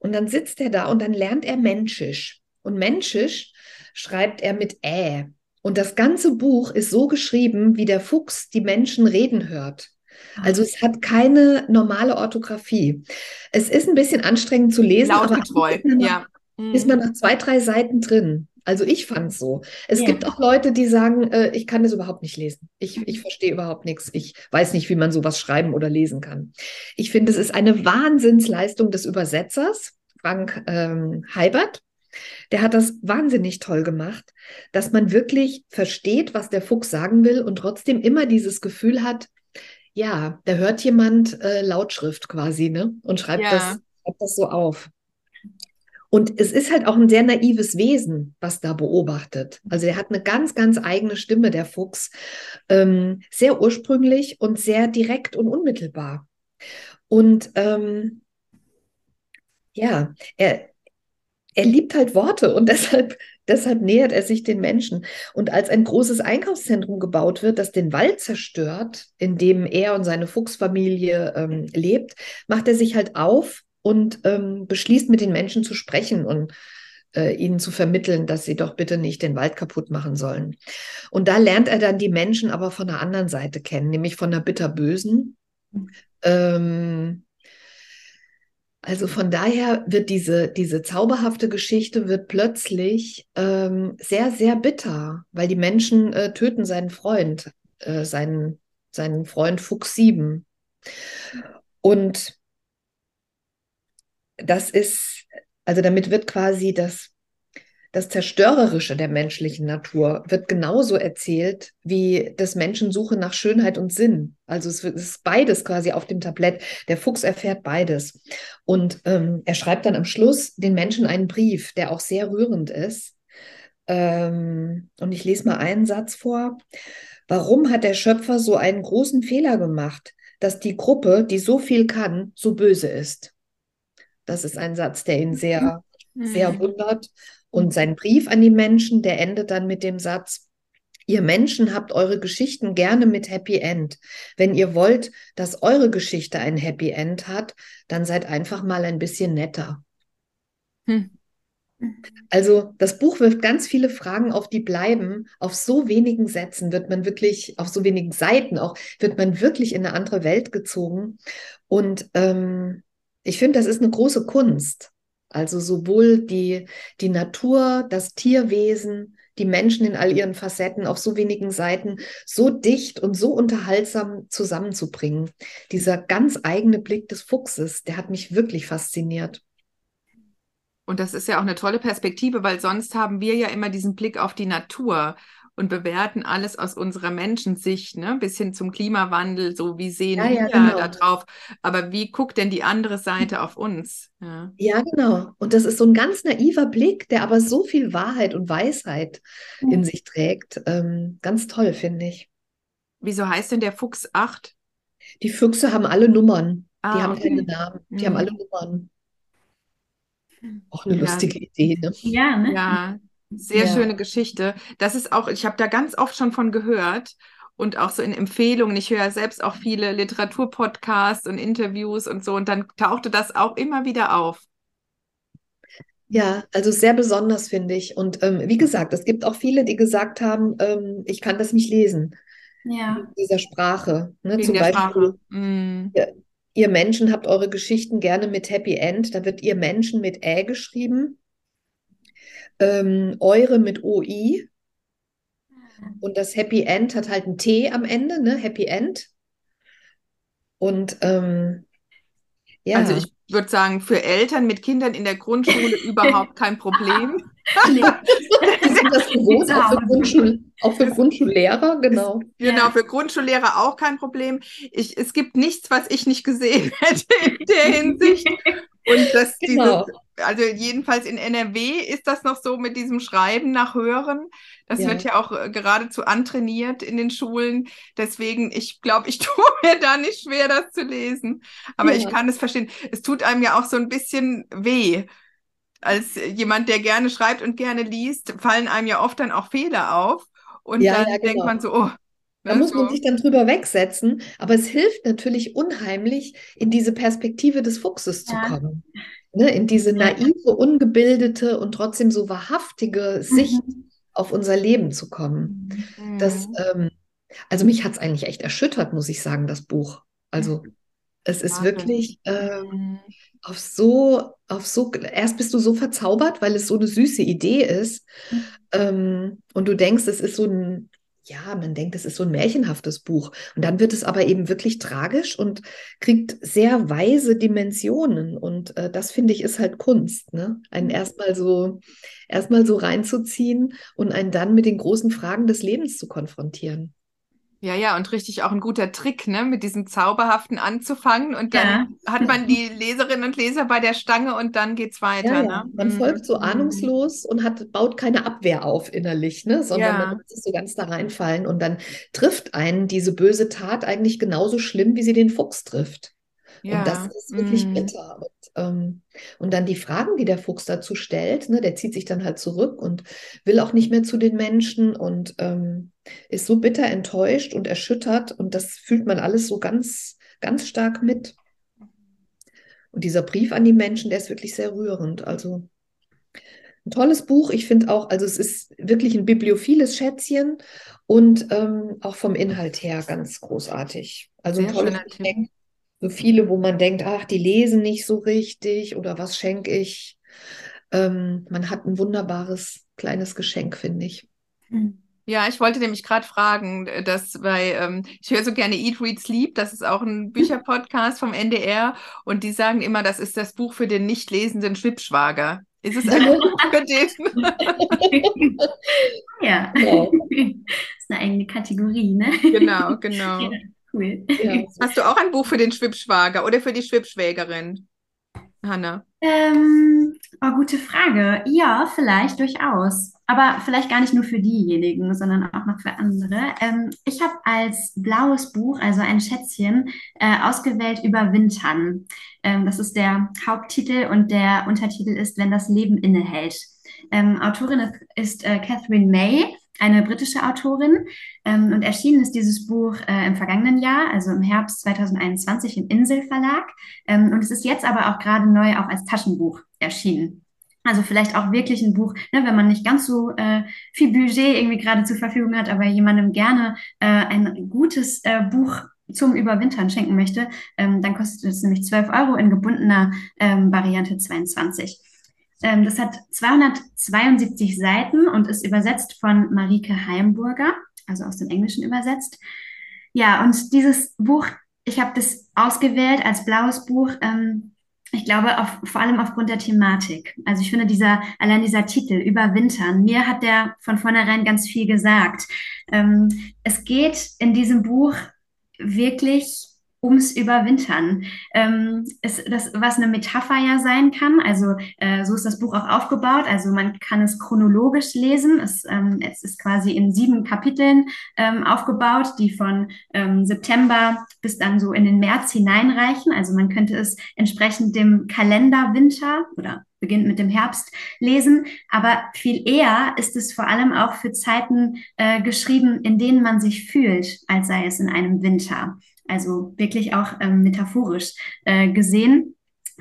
Und dann sitzt er da und dann lernt er Menschisch. Und Menschisch schreibt er mit Ä. Und das ganze Buch ist so geschrieben, wie der Fuchs die Menschen reden hört. Also es hat keine normale Orthographie. Es ist ein bisschen anstrengend zu lesen, aber ist man nach, ja. ist Mhm. man nach zwei, drei Seiten drin. Also ich fand es so. Es Ja. gibt auch Leute, die sagen, äh, ich kann das überhaupt nicht lesen. Ich, ich verstehe überhaupt nichts. Ich weiß nicht, wie man sowas schreiben oder lesen kann. Ich finde, es ist eine Wahnsinnsleistung des Übersetzers, Frank ähm, Heibert. Der hat das wahnsinnig toll gemacht, dass man wirklich versteht, was der Fuchs sagen will und trotzdem immer dieses Gefühl hat, ja, da hört jemand äh, Lautschrift quasi, ne? Und schreibt Ja. das, schreibt das so auf. Und es ist halt auch ein sehr naives Wesen, was da beobachtet. Also er hat eine ganz, ganz eigene Stimme, der Fuchs. Ähm, sehr ursprünglich und sehr direkt und unmittelbar. Und ähm, ja, er, er liebt halt Worte und deshalb, deshalb nähert er sich den Menschen. Und als ein großes Einkaufszentrum gebaut wird, das den Wald zerstört, in dem er und seine Fuchsfamilie ähm, lebt, macht er sich halt auf und ähm, beschließt, mit den Menschen zu sprechen und äh, ihnen zu vermitteln, dass sie doch bitte nicht den Wald kaputt machen sollen. Und da lernt er dann die Menschen aber von der anderen Seite kennen, nämlich von der bitterbösen. Ähm, also von daher wird diese, diese zauberhafte Geschichte wird plötzlich ähm, sehr, sehr bitter, weil die Menschen äh, töten seinen Freund, äh, seinen, seinen Freund Fuchs 7. Und das ist, also damit wird quasi das, das Zerstörerische der menschlichen Natur wird genauso erzählt wie des Menschen Suche nach Schönheit und Sinn. Also es, ist beides quasi auf dem Tablett. Der Fuchs erfährt beides. Und ähm, er schreibt dann am Schluss den Menschen einen Brief, der auch sehr rührend ist. Ähm, und ich lese mal einen Satz vor. Warum hat der Schöpfer so einen großen Fehler gemacht, dass die Gruppe, die so viel kann, so böse ist? Das ist ein Satz, der ihn sehr, sehr Mhm. wundert. Und sein Brief an die Menschen, der endet dann mit dem Satz, Ihr Menschen habt eure Geschichten gerne mit Happy End. Wenn ihr wollt, dass eure Geschichte ein Happy End hat, dann seid einfach mal ein bisschen netter. Hm. Also das Buch wirft ganz viele Fragen auf, die bleiben. Auf so wenigen Sätzen wird man wirklich, auf so wenigen Seiten auch, wird man wirklich in eine andere Welt gezogen. Und ähm, ich finde, das ist eine große Kunst. Also sowohl die, die Natur, das Tierwesen, die Menschen in all ihren Facetten auf so wenigen Seiten so dicht und so unterhaltsam zusammenzubringen. Dieser ganz eigene Blick des Fuchses, der hat mich wirklich fasziniert. Und das ist ja auch eine tolle Perspektive, weil sonst haben wir ja immer diesen Blick auf die Natur und bewerten alles aus unserer Menschensicht, ne? Bis hin zum Klimawandel, so wie sehen Ja, ja, wir genau. da drauf. Aber wie guckt denn die andere Seite auf uns? Ja. Ja, genau. Und das ist so ein ganz naiver Blick, der aber so viel Wahrheit und Weisheit in sich trägt. Ähm, ganz toll, finde ich. Wieso heißt denn der Fuchs 8? Die Füchse haben alle Nummern. Die Ah, haben okay. keine Namen. Die haben Mhm. alle Nummern. Auch eine Ja. lustige Idee, ne? Ja, ne? Ja, sehr Ja. schöne Geschichte. Das ist auch, ich habe da ganz oft schon von gehört und auch so in Empfehlungen. Ich höre selbst auch viele Literaturpodcasts und Interviews und so und dann tauchte das auch immer wieder auf. Ja, also sehr besonders, finde ich. Und ähm, wie gesagt, es gibt auch viele, die gesagt haben, ähm, ich kann das nicht lesen, Ja. in dieser Sprache. Ne? Wegen Zum der Beispiel, Sprache. Mm. ihr Menschen habt eure Geschichten gerne mit Happy End. Da wird ihr Menschen mit Ä geschrieben. Ähm, eure mit OI. Und das Happy End hat halt ein T am Ende, ne? Happy End. Und ähm, ja, Also ich würde sagen, für Eltern mit Kindern in der Grundschule überhaupt kein Problem. Nee. das gewohnt, auch für Hause. Grundschul auch für Grundschullehrer, genau. Genau, für Grundschullehrer auch kein Problem. Ich, es gibt nichts, was ich nicht gesehen hätte in der Hinsicht. Und das, Genau. dieses, also jedenfalls in NRW ist das noch so mit diesem Schreiben nach Hören. Das Ja. wird ja auch äh, geradezu antrainiert in den Schulen. Deswegen, ich glaube, ich tue mir da nicht schwer, das zu lesen. Aber ich Ja. kann es verstehen. Es tut einem ja auch so ein bisschen weh. Als jemand, der gerne schreibt und gerne liest, fallen einem ja oft dann auch Fehler auf. Und Ja, dann ja, denkt genau. man so, oh. Da ne, muss man so. sich dann drüber wegsetzen, aber es hilft natürlich unheimlich, in diese Perspektive des Fuchses zu Ja. kommen. Ne? In diese naive, ungebildete und trotzdem so wahrhaftige Sicht Mhm. auf unser Leben zu kommen. Das, Mhm. ähm, also mich hat es eigentlich echt erschüttert, muss ich sagen, das Buch. Also es ist wirklich äh, Mhm. auf so, auf so, erst bist du so verzaubert, weil es so eine süße Idee ist. Mhm. Ähm, und du denkst, es ist so ein, ja, man denkt, es ist so ein märchenhaftes Buch. Und dann wird es aber eben wirklich tragisch und kriegt sehr weise Dimensionen. Und äh, das finde ich ist halt Kunst, ne? Einen erstmal so, erstmal so reinzuziehen und einen dann mit den großen Fragen des Lebens zu konfrontieren. Ja, ja, und richtig auch ein guter Trick, ne, mit diesem Zauberhaften anzufangen und dann Ja. hat man die Leserinnen und Leser bei der Stange und dann geht's weiter, Ja, ja. ne? Man Mhm. folgt so Mhm. ahnungslos und hat, baut keine Abwehr auf innerlich, ne? Sondern Ja. man lässt sich so ganz da reinfallen und dann trifft einen diese böse Tat eigentlich genauso schlimm, wie sie den Fuchs trifft. Und das Ja. ist wirklich Mhm. bitter. Und, ähm, und dann die Fragen, die der Fuchs dazu stellt, ne, der zieht sich dann halt zurück und will auch nicht mehr zu den Menschen und ähm, ist so bitter enttäuscht und erschüttert. Und das fühlt man alles so ganz, ganz stark mit. Und dieser Brief an die Menschen, der ist wirklich sehr rührend. Also ein tolles Buch. Ich finde auch, also es ist wirklich ein bibliophiles Schätzchen und ähm, auch vom Inhalt her ganz großartig. Also ein Sehr tolles schöner Tipp. Geschenk. So viele, wo man denkt, ach, die lesen nicht so richtig oder was schenke ich? Ähm, man hat ein wunderbares kleines Geschenk, finde ich. Mhm. Ja, ich wollte nämlich gerade fragen, dass bei, ähm, ich höre so gerne Eat, Read, Sleep, das ist auch ein Bücherpodcast vom NDR und die sagen immer, das ist das Buch für den nicht lesenden Schwippschwager. Ist es ein Buch für den? Ja. Genau. ist eine eigene Kategorie, ne? Genau, genau. Ja, cool. Ja, Hast du auch ein Buch für den Schwippschwager oder für die Schwippschwägerin, Hanna? Ähm, oh, gute Frage. Ja, vielleicht durchaus. Aber vielleicht gar nicht nur für diejenigen, sondern auch noch für andere. Ähm, ich habe als blaues Buch, also ein Schätzchen, äh, ausgewählt Überwintern. Ähm, das ist der Haupttitel und der Untertitel ist Wenn das Leben innehält. Ähm, Autorin ist, ist äh, Catherine May, eine britische Autorin. Ähm, und erschienen ist dieses Buch äh, im vergangenen Jahr, also im Herbst 2021 im Insel Verlag. Ähm, und es ist jetzt aber auch gerade neu auch als Taschenbuch erschienen. Also vielleicht auch wirklich ein Buch, ne, wenn man nicht ganz so äh, viel Budget irgendwie gerade zur Verfügung hat, aber jemandem gerne äh, ein gutes äh, Buch zum Überwintern schenken möchte, ähm, dann kostet es nämlich 12 Euro in gebundener ähm, Variante 22. Ähm, das hat 272 Seiten und ist übersetzt von Marike Heimburger, also aus dem Englischen übersetzt. Ja, und dieses Buch, ich habe das ausgewählt als blaues Buch, ähm, ich glaube, auf, vor allem aufgrund der Thematik. Also ich finde dieser, allein dieser Titel, Überwintern, mir hat der von vornherein ganz viel gesagt. Ähm, es geht in diesem Buch wirklich ums Überwintern. Ähm, ist das, was eine Metapher ja sein kann. Also äh, so ist das Buch auch aufgebaut. Also man kann es chronologisch lesen. Es, ähm, es ist quasi in sieben Kapiteln ähm, aufgebaut, die von ähm, September bis dann so in den März hineinreichen. Also man könnte es entsprechend dem Kalenderwinter oder beginnt mit dem Herbst lesen. Aber viel eher ist es vor allem auch für Zeiten äh, geschrieben, in denen man sich fühlt, als sei es in einem Winter. Also wirklich auch ähm, metaphorisch äh, gesehen.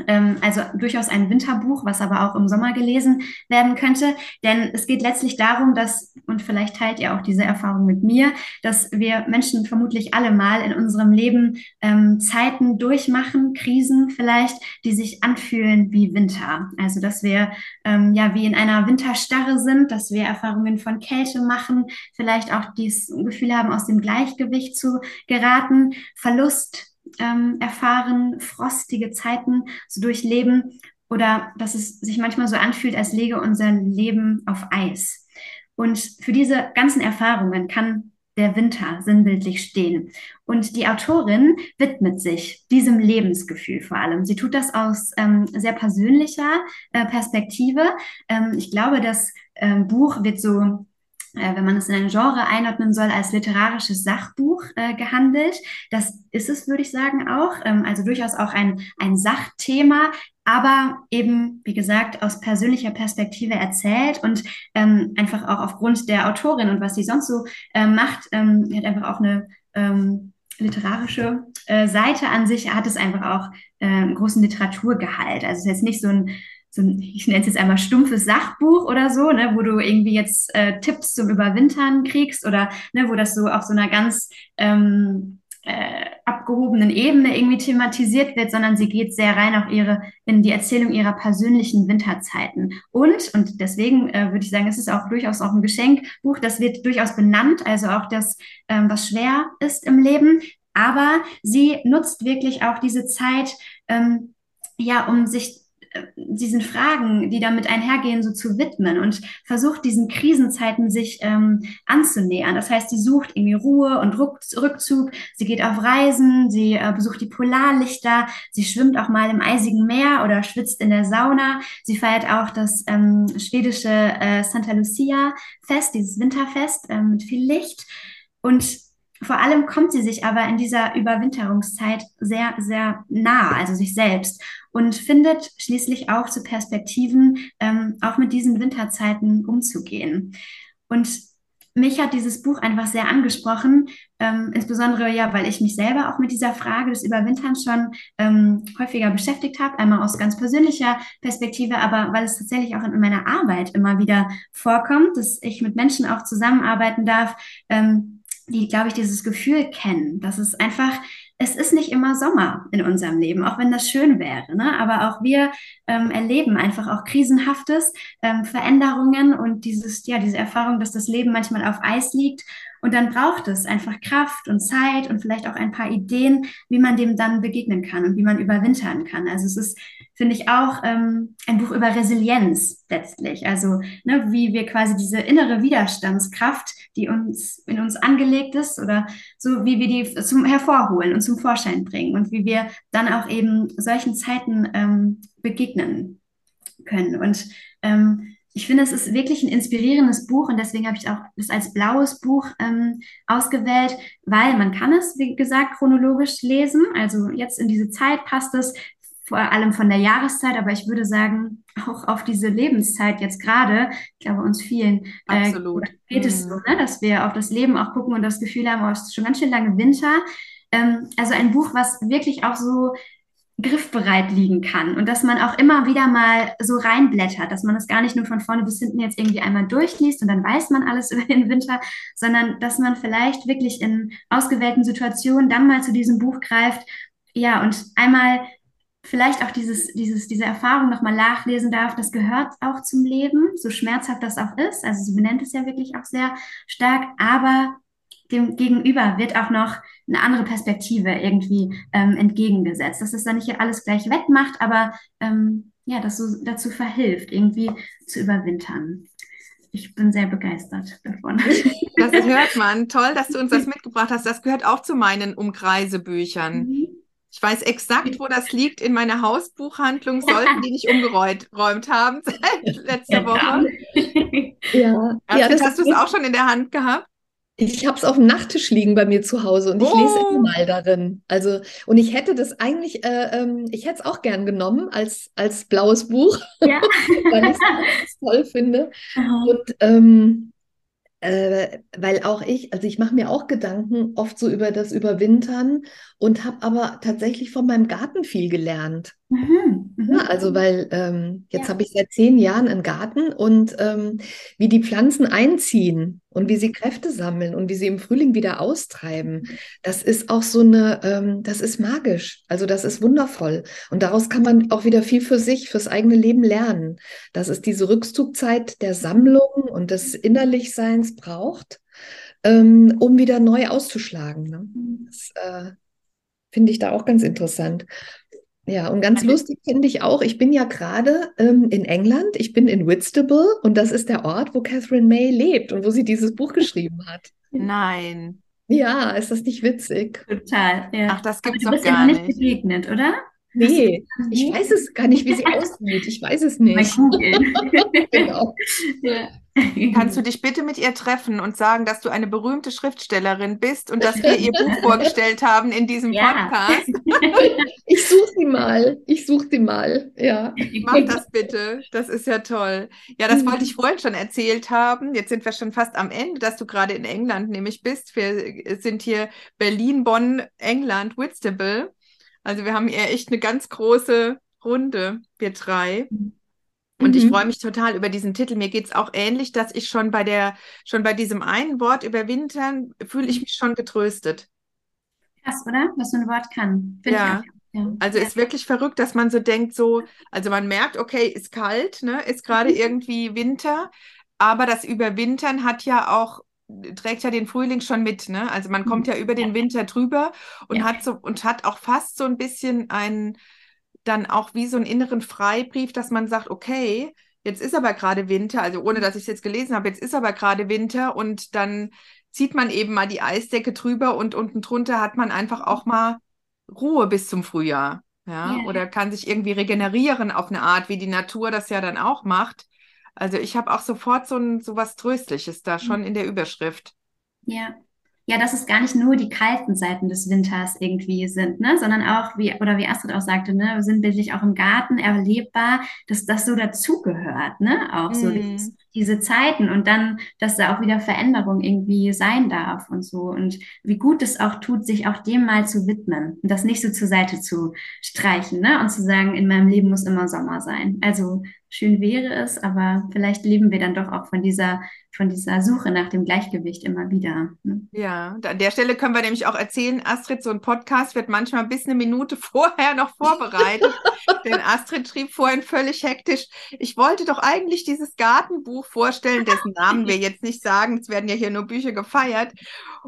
Ähm, also durchaus ein Winterbuch, was aber auch im Sommer gelesen werden könnte. Denn es geht letztlich darum, dass, und vielleicht teilt ihr auch diese Erfahrung mit mir, dass wir Menschen vermutlich alle mal in unserem Leben ähm, Zeiten durchmachen, Krisen vielleicht, die sich anfühlen wie Winter. Also dass wir ähm, ja wie in einer Winterstarre sind, dass wir Erfahrungen von Kälte machen, vielleicht auch dieses Gefühl haben, aus dem Gleichgewicht zu geraten, Verlust ähm, erfahren, frostige Zeiten so durchleben oder dass es sich manchmal so anfühlt, als lege unser Leben auf Eis. Und für diese ganzen Erfahrungen kann der Winter sinnbildlich stehen. Und die Autorin widmet sich diesem Lebensgefühl vor allem. Sie tut das aus ähm, sehr persönlicher äh, Perspektive. Ähm, ich glaube, das äh, Buch wird so wenn man es in ein Genre einordnen soll, als literarisches Sachbuch äh, gehandelt. Das ist es, würde ich sagen, auch. Ähm, also durchaus auch ein, ein Sachthema, aber eben, wie gesagt, aus persönlicher Perspektive erzählt und ähm, einfach auch aufgrund der Autorin und was sie sonst so äh, macht, ähm, hat einfach auch eine ähm, literarische äh, Seite an sich, hat es einfach auch äh, großen Literaturgehalt. Also es ist jetzt nicht so ein so ein, ich nenne es jetzt einmal stumpfes Sachbuch oder so, ne, wo du irgendwie jetzt äh, Tipps zum Überwintern kriegst oder ne, wo das so auf so einer ganz ähm, äh, abgehobenen Ebene irgendwie thematisiert wird, sondern sie geht sehr rein auf ihre, in die Erzählung ihrer persönlichen Winterzeiten. Und, und deswegen äh, würde ich sagen, es ist auch durchaus auch ein Geschenkbuch, das wird durchaus benannt, also auch das, ähm, was schwer ist im Leben. Aber sie nutzt wirklich auch diese Zeit, ähm, ja, um sich diesen Fragen, die damit einhergehen, so zu widmen und versucht diesen Krisenzeiten sich ähm, anzunähern. Das heißt, sie sucht irgendwie Ruhe und Rückzug, sie geht auf Reisen, sie äh, besucht die Polarlichter, sie schwimmt auch mal im eisigen Meer oder schwitzt in der Sauna. Sie feiert auch das ähm, schwedische äh, Santa Lucia Fest, dieses Winterfest äh, mit viel Licht. Und vor allem kommt sie sich aber in dieser Überwinterungszeit sehr, sehr nah, also sich selbst, und findet schließlich auch zu Perspektiven, ähm, auch mit diesen Winterzeiten umzugehen. Und mich hat dieses Buch einfach sehr angesprochen, ähm, insbesondere ja, weil ich mich selber auch mit dieser Frage des Überwinterns schon ähm, häufiger beschäftigt habe, einmal aus ganz persönlicher Perspektive, aber weil es tatsächlich auch in meiner Arbeit immer wieder vorkommt, dass ich mit Menschen auch zusammenarbeiten darf, ähm, die, glaube ich, dieses Gefühl kennen, dass es einfach, es ist nicht immer Sommer in unserem Leben, auch wenn das schön wäre. Ne? Aber auch wir ähm, erleben einfach auch Krisenhaftes, ähm, Veränderungen und dieses, ja, diese Erfahrung, dass das Leben manchmal auf Eis liegt und dann braucht es einfach Kraft und Zeit und vielleicht auch ein paar Ideen, wie man dem dann begegnen kann und wie man überwintern kann. Also es ist, finde ich, auch ähm, ein Buch über Resilienz letztlich. Also ne, wie wir quasi diese innere Widerstandskraft, die uns in uns angelegt ist, oder so wie wir die zum hervorholen und zum Vorschein bringen und wie wir dann auch eben solchen Zeiten ähm, begegnen können. Und ähm, ich finde, es ist wirklich ein inspirierendes Buch und deswegen habe ich auch das als blaues Buch ähm, ausgewählt, weil man kann es, wie gesagt, chronologisch lesen. Also jetzt in diese Zeit passt es vor allem von der Jahreszeit, aber ich würde sagen, auch auf diese Lebenszeit jetzt gerade, ich glaube, uns vielen äh, geht es so, mhm. ne? dass wir auf das Leben auch gucken und das Gefühl haben, oh, es ist schon ganz schön lange Winter. Ähm, also ein Buch, was wirklich auch so griffbereit liegen kann und dass man auch immer wieder mal so reinblättert, dass man es gar nicht nur von vorne bis hinten jetzt irgendwie einmal durchliest und dann weiß man alles über den Winter, sondern dass man vielleicht wirklich in ausgewählten Situationen dann mal zu diesem Buch greift, ja, und einmal vielleicht auch dieses, dieses, diese Erfahrung nochmal nachlesen darf, das gehört auch zum Leben, so schmerzhaft das auch ist. Also sie benennt es ja wirklich auch sehr stark, aber dem Gegenüber wird auch noch eine andere Perspektive irgendwie ähm, entgegengesetzt, dass es dann nicht alles gleich wettmacht, aber ähm, ja, dass so dazu verhilft, irgendwie zu überwintern. Ich bin sehr begeistert davon. Das hört man. Toll, dass du uns das mitgebracht hast. Das gehört auch zu meinen Umkreisebüchern. Mhm. Ich weiß exakt, wo das liegt in meiner Hausbuchhandlung, sollten die nicht umgeräumt haben seit letzter Woche. Ja, ja das hast du es auch schon in der Hand gehabt? Ich habe es auf dem Nachttisch liegen bei mir zu Hause und ich oh. lese immer mal darin. Also, und ich hätte das eigentlich, äh, ähm, ich hätte es auch gern genommen als, als blaues Buch, ja. weil ich es toll finde. Aha. Und ähm, äh, weil auch ich, also ich mache mir auch Gedanken oft so über das Überwintern und habe aber tatsächlich von meinem Garten viel gelernt. Mhm, ja, mhm. also weil ähm, jetzt ja. habe ich seit zehn Jahren einen Garten und ähm, wie die Pflanzen einziehen und wie sie Kräfte sammeln und wie sie im Frühling wieder austreiben, das ist auch so eine, ähm, das ist magisch. Also das ist wundervoll. Und daraus kann man auch wieder viel für sich, fürs eigene Leben lernen. Dass es diese Rückzugzeit der Sammlung und des Innerlichseins braucht, ähm, um wieder neu auszuschlagen. Ne? Das äh, finde ich da auch ganz interessant. Ja, und ganz lustig finde ich auch, ich bin ja gerade ähm, in England, ich bin in Whitstable und das ist der Ort, wo Catherine May lebt und wo sie dieses Buch geschrieben hat. Nein. Ja, ist das nicht witzig? Total, ja. Ach, das gibt es doch gar nicht. nicht begegnet, oder? Nee, ich weiß es gar nicht, wie sie aussieht. Ich weiß es nicht. genau. ja. Kannst du dich bitte mit ihr treffen und sagen, dass du eine berühmte Schriftstellerin bist und dass wir ihr Buch vorgestellt haben in diesem ja. Podcast? Ich suche sie mal. Ich suche sie mal. Ja. Mach das bitte. Das ist ja toll. Ja, das wollte ich vorhin schon erzählt haben. Jetzt sind wir schon fast am Ende, dass du gerade in England nämlich bist. Wir sind hier Berlin, Bonn, England, Whitstable. Also wir haben eher echt eine ganz große Runde, wir drei. Und mhm. ich freue mich total über diesen Titel. Mir geht es auch ähnlich, dass ich schon bei der, schon bei diesem einen Wort überwintern, fühle ich mhm. mich schon getröstet. Krass, oder? Was so ein Wort kann. Find ja. ja. Also ja. ist wirklich verrückt, dass man so denkt, so, also man merkt, okay, ist kalt, ne, ist gerade mhm. irgendwie Winter, aber das Überwintern hat ja auch trägt ja den Frühling schon mit, ne? Also man kommt mhm. ja über den Winter drüber und ja. hat so und hat auch fast so ein bisschen einen dann auch wie so einen inneren Freibrief, dass man sagt, okay, jetzt ist aber gerade Winter, also ohne dass ich es jetzt gelesen habe, jetzt ist aber gerade Winter und dann zieht man eben mal die Eisdecke drüber und unten drunter hat man einfach auch mal Ruhe bis zum Frühjahr. Ja, ja. oder kann sich irgendwie regenerieren auf eine Art, wie die Natur das ja dann auch macht. Also ich habe auch sofort so, ein, so was Tröstliches da schon in der Überschrift. Ja, ja, dass es gar nicht nur die kalten Seiten des Winters irgendwie sind, ne, sondern auch, wie, oder wie Astrid auch sagte, ne, sinnbildlich auch im Garten erlebbar, dass das so dazugehört, ne, auch so dieses, diese Zeiten und dann, dass da auch wieder Veränderung irgendwie sein darf und so. Und wie gut es auch tut, sich auch dem mal zu widmen und das nicht so zur Seite zu streichen, ne, und zu sagen, in meinem Leben muss immer Sommer sein. Also schön wäre es, aber vielleicht leben wir dann doch auch von dieser von dieser Suche nach dem Gleichgewicht immer wieder. Ne? Ja, an der Stelle können wir nämlich auch erzählen, Astrid, so ein Podcast wird manchmal bis eine Minute vorher noch vorbereitet. denn Astrid schrieb vorhin völlig hektisch, ich wollte doch eigentlich dieses Gartenbuch vorstellen, dessen Namen wir jetzt nicht sagen, es werden ja hier nur Bücher gefeiert.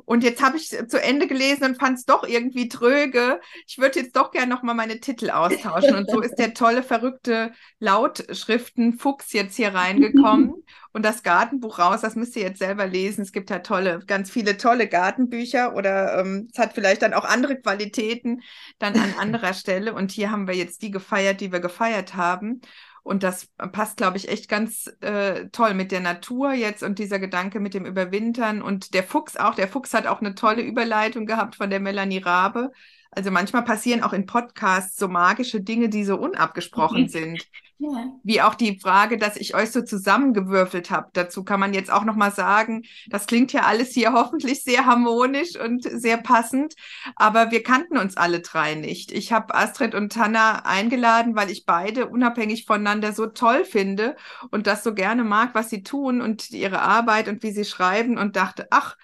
Und jetzt habe ich zu Ende gelesen und fand es doch irgendwie tröge. Ich würde jetzt doch gerne nochmal meine Titel austauschen. Und so ist der tolle, verrückte Lautschriften-Fuchs jetzt hier reingekommen und das Gartenbuch raus. Das müsst ihr jetzt selber lesen. Es gibt ja tolle, ganz viele tolle Gartenbücher oder ähm, es hat vielleicht dann auch andere Qualitäten dann an anderer Stelle. Und hier haben wir jetzt die gefeiert, die wir gefeiert haben. Und das passt, glaube ich, echt ganz äh, toll mit der Natur jetzt und dieser Gedanke mit dem Überwintern und der Fuchs auch. Der Fuchs hat auch eine tolle Überleitung gehabt von der Melanie Rabe. Also manchmal passieren auch in Podcasts so magische Dinge, die so unabgesprochen sind. Ja. Wie auch die Frage, dass ich euch so zusammengewürfelt habe. Dazu kann man jetzt auch noch mal sagen, das klingt ja alles hier hoffentlich sehr harmonisch und sehr passend, aber wir kannten uns alle drei nicht. Ich habe Astrid und Tanna eingeladen, weil ich beide unabhängig voneinander so toll finde und das so gerne mag, was sie tun und ihre Arbeit und wie sie schreiben und dachte, ach,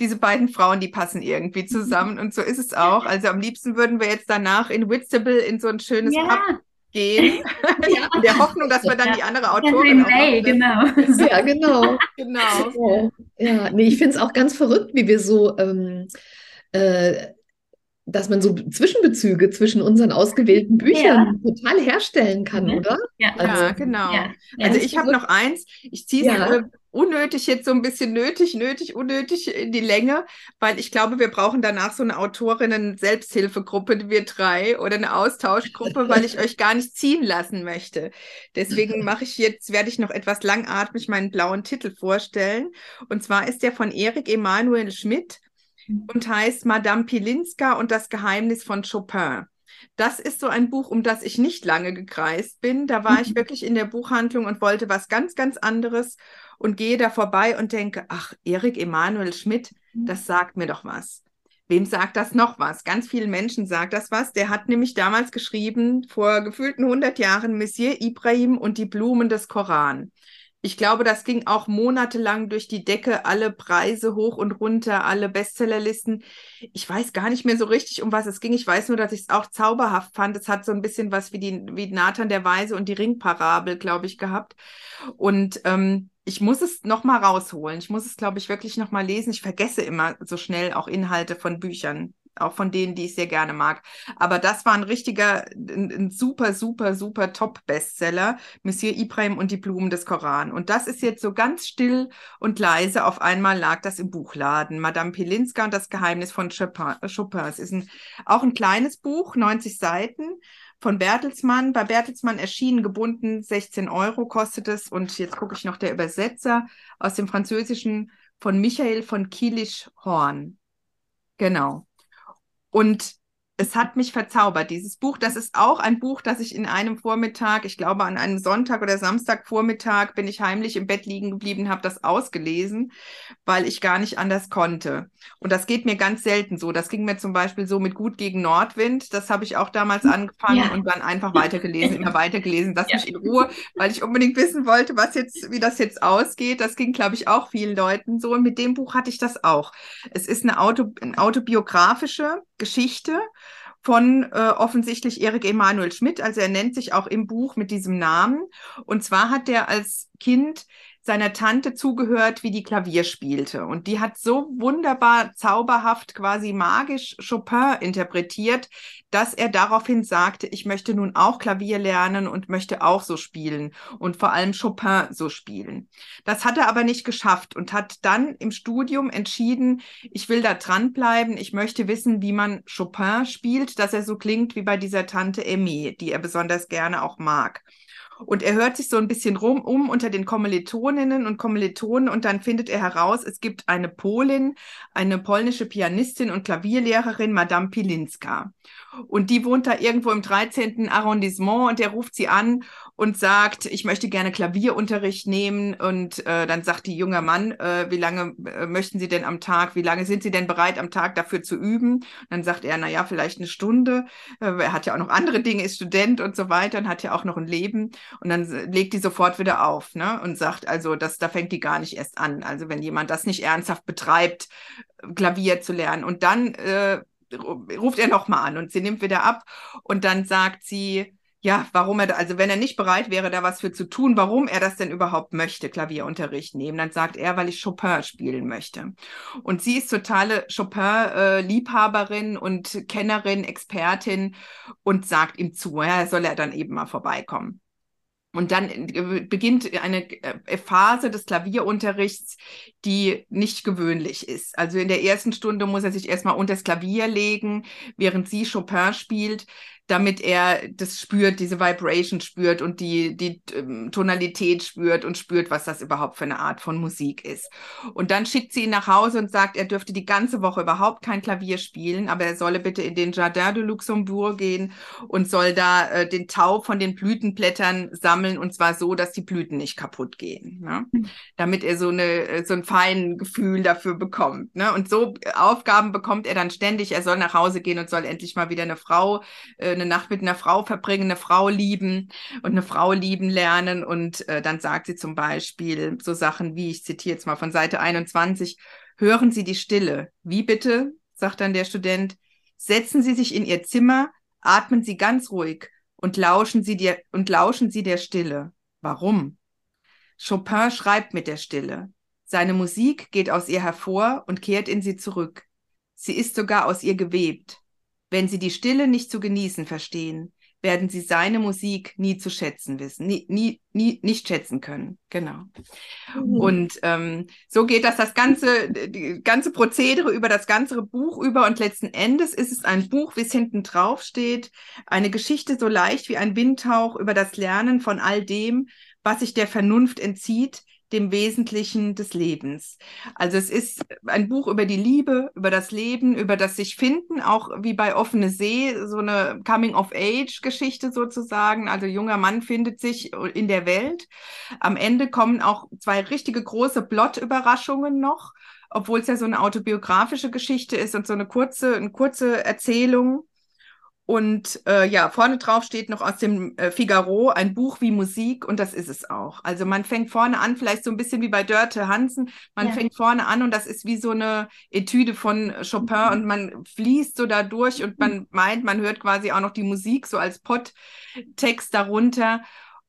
diese beiden Frauen, die passen irgendwie zusammen und so ist es auch. Also am liebsten würden wir jetzt danach in Whitstable in so ein schönes ja. Pub gehen, ja. in der Hoffnung, dass wir dann ja. die andere Autorin May, genau. Ja, genau. genau. Ja, nee, ich finde es auch ganz verrückt, wie wir so ähm, äh, dass man so Zwischenbezüge zwischen unseren ausgewählten Büchern ja. total herstellen kann, oder? Ja, also, ja genau. Ja. Also ich habe noch eins, ich ziehe es äh, unnötig jetzt so ein bisschen nötig, nötig, unnötig in die Länge, weil ich glaube, wir brauchen danach so eine Autorinnen-Selbsthilfegruppe, wir drei, oder eine Austauschgruppe, weil ich euch gar nicht ziehen lassen möchte. Deswegen mache ich jetzt, werde ich noch etwas langatmig meinen blauen Titel vorstellen. Und zwar ist der von Erik Emanuel Schmidt und heißt Madame Pilinska und das Geheimnis von Chopin. Das ist so ein Buch, um das ich nicht lange gekreist bin. Da war ich mhm. wirklich in der Buchhandlung und wollte was ganz, ganz anderes und gehe da vorbei und denke, ach, Erik Emanuel Schmidt, mhm. das sagt mir doch was. Wem sagt das noch was? Ganz vielen Menschen sagt das was. Der hat nämlich damals geschrieben, vor gefühlten 100 Jahren, Monsieur Ibrahim und die Blumen des Koran ich glaube, das ging auch monatelang durch die Decke, alle Preise hoch und runter, alle Bestsellerlisten. Ich weiß gar nicht mehr so richtig, um was es ging. Ich weiß nur, dass ich es auch zauberhaft fand. Es hat so ein bisschen was wie, die, wie Nathan der Weise und die Ringparabel, glaube ich, gehabt. Und ähm, ich muss es nochmal rausholen. Ich muss es, glaube ich, wirklich nochmal lesen. Ich vergesse immer so schnell auch Inhalte von Büchern auch von denen, die ich sehr gerne mag. Aber das war ein richtiger, ein, ein super, super, super Top-Bestseller, Monsieur Ibrahim und die Blumen des Koran. Und das ist jetzt so ganz still und leise. Auf einmal lag das im Buchladen. Madame Pilinska und das Geheimnis von Chopin. Chopin. Es ist ein, auch ein kleines Buch, 90 Seiten von Bertelsmann. Bei Bertelsmann erschienen, gebunden, 16 Euro kostet es. Und jetzt gucke ich noch der Übersetzer aus dem Französischen von Michael von Kielisch Horn. Genau. Und es hat mich verzaubert, dieses Buch. Das ist auch ein Buch, das ich in einem Vormittag, ich glaube an einem Sonntag oder Samstagvormittag, bin ich heimlich im Bett liegen geblieben, habe das ausgelesen, weil ich gar nicht anders konnte. Und das geht mir ganz selten so. Das ging mir zum Beispiel so mit Gut gegen Nordwind. Das habe ich auch damals angefangen ja. und dann einfach weitergelesen, immer weitergelesen. Lass ja. mich in Ruhe, weil ich unbedingt wissen wollte, was jetzt, wie das jetzt ausgeht. Das ging, glaube ich, auch vielen Leuten so. Und mit dem Buch hatte ich das auch. Es ist eine, Auto, eine autobiografische Geschichte von äh, offensichtlich Erik Emanuel Schmidt. Also er nennt sich auch im Buch mit diesem Namen. Und zwar hat er als Kind seiner Tante zugehört, wie die Klavier spielte. Und die hat so wunderbar, zauberhaft, quasi magisch Chopin interpretiert, dass er daraufhin sagte, ich möchte nun auch Klavier lernen und möchte auch so spielen und vor allem Chopin so spielen. Das hat er aber nicht geschafft und hat dann im Studium entschieden, ich will da dranbleiben, ich möchte wissen, wie man Chopin spielt, dass er so klingt wie bei dieser Tante Emmy, die er besonders gerne auch mag. Und er hört sich so ein bisschen rum um unter den Kommilitoninnen und Kommilitonen und dann findet er heraus, es gibt eine Polin, eine polnische Pianistin und Klavierlehrerin, Madame Pilinska. Und die wohnt da irgendwo im 13. Arrondissement und der ruft sie an und sagt, ich möchte gerne Klavierunterricht nehmen. Und äh, dann sagt die junge Mann, äh, wie lange äh, möchten Sie denn am Tag, wie lange sind Sie denn bereit am Tag dafür zu üben? Und dann sagt er, na ja, vielleicht eine Stunde. Äh, er hat ja auch noch andere Dinge, ist Student und so weiter und hat ja auch noch ein Leben. Und dann legt die sofort wieder auf ne? und sagt, also das, da fängt die gar nicht erst an. Also wenn jemand das nicht ernsthaft betreibt, Klavier zu lernen. Und dann äh, ruft er nochmal an und sie nimmt wieder ab und dann sagt sie, ja, warum er, also wenn er nicht bereit wäre, da was für zu tun, warum er das denn überhaupt möchte, Klavierunterricht nehmen, dann sagt er, weil ich Chopin spielen möchte. Und sie ist totale Chopin-Liebhaberin und Kennerin, Expertin und sagt ihm zu, ja, soll er dann eben mal vorbeikommen. Und dann äh, beginnt eine äh, Phase des Klavierunterrichts, die nicht gewöhnlich ist. Also in der ersten Stunde muss er sich erstmal unter das Klavier legen, während sie Chopin spielt damit er das spürt, diese Vibration spürt und die, die ähm, Tonalität spürt und spürt, was das überhaupt für eine Art von Musik ist. Und dann schickt sie ihn nach Hause und sagt, er dürfte die ganze Woche überhaupt kein Klavier spielen, aber er solle bitte in den Jardin de Luxembourg gehen und soll da äh, den Tau von den Blütenblättern sammeln und zwar so, dass die Blüten nicht kaputt gehen, ne? Damit er so, eine, äh, so ein feines Gefühl dafür bekommt. Ne? Und so Aufgaben bekommt er dann ständig. Er soll nach Hause gehen und soll endlich mal wieder eine Frau äh, eine Nacht mit einer Frau verbringen, eine Frau lieben und eine Frau lieben lernen. Und äh, dann sagt sie zum Beispiel so Sachen wie, ich zitiere jetzt mal von Seite 21, hören Sie die Stille. Wie bitte? sagt dann der Student. Setzen Sie sich in Ihr Zimmer, atmen Sie ganz ruhig und lauschen Sie, dir, und lauschen Sie der Stille. Warum? Chopin schreibt mit der Stille. Seine Musik geht aus ihr hervor und kehrt in sie zurück. Sie ist sogar aus ihr gewebt. Wenn Sie die Stille nicht zu genießen verstehen, werden Sie seine Musik nie zu schätzen wissen, nie, nie, nie nicht schätzen können. Genau. Mhm. Und ähm, so geht das das ganze, die ganze Prozedere über das ganze Buch über und letzten Endes ist es ein Buch, wie es hinten drauf steht, eine Geschichte so leicht wie ein Windhauch über das Lernen von all dem, was sich der Vernunft entzieht, dem Wesentlichen des Lebens. Also es ist ein Buch über die Liebe, über das Leben, über das sich finden, auch wie bei Offene See, so eine Coming-of-Age-Geschichte sozusagen. Also junger Mann findet sich in der Welt. Am Ende kommen auch zwei richtige große Plot-Überraschungen noch, obwohl es ja so eine autobiografische Geschichte ist und so eine kurze, eine kurze Erzählung. Und äh, ja, vorne drauf steht noch aus dem äh, Figaro ein Buch wie Musik und das ist es auch. Also man fängt vorne an, vielleicht so ein bisschen wie bei Dörte Hansen, man ja. fängt vorne an und das ist wie so eine Etüde von Chopin mhm. und man fließt so da durch und man meint, man hört quasi auch noch die Musik so als Podtext darunter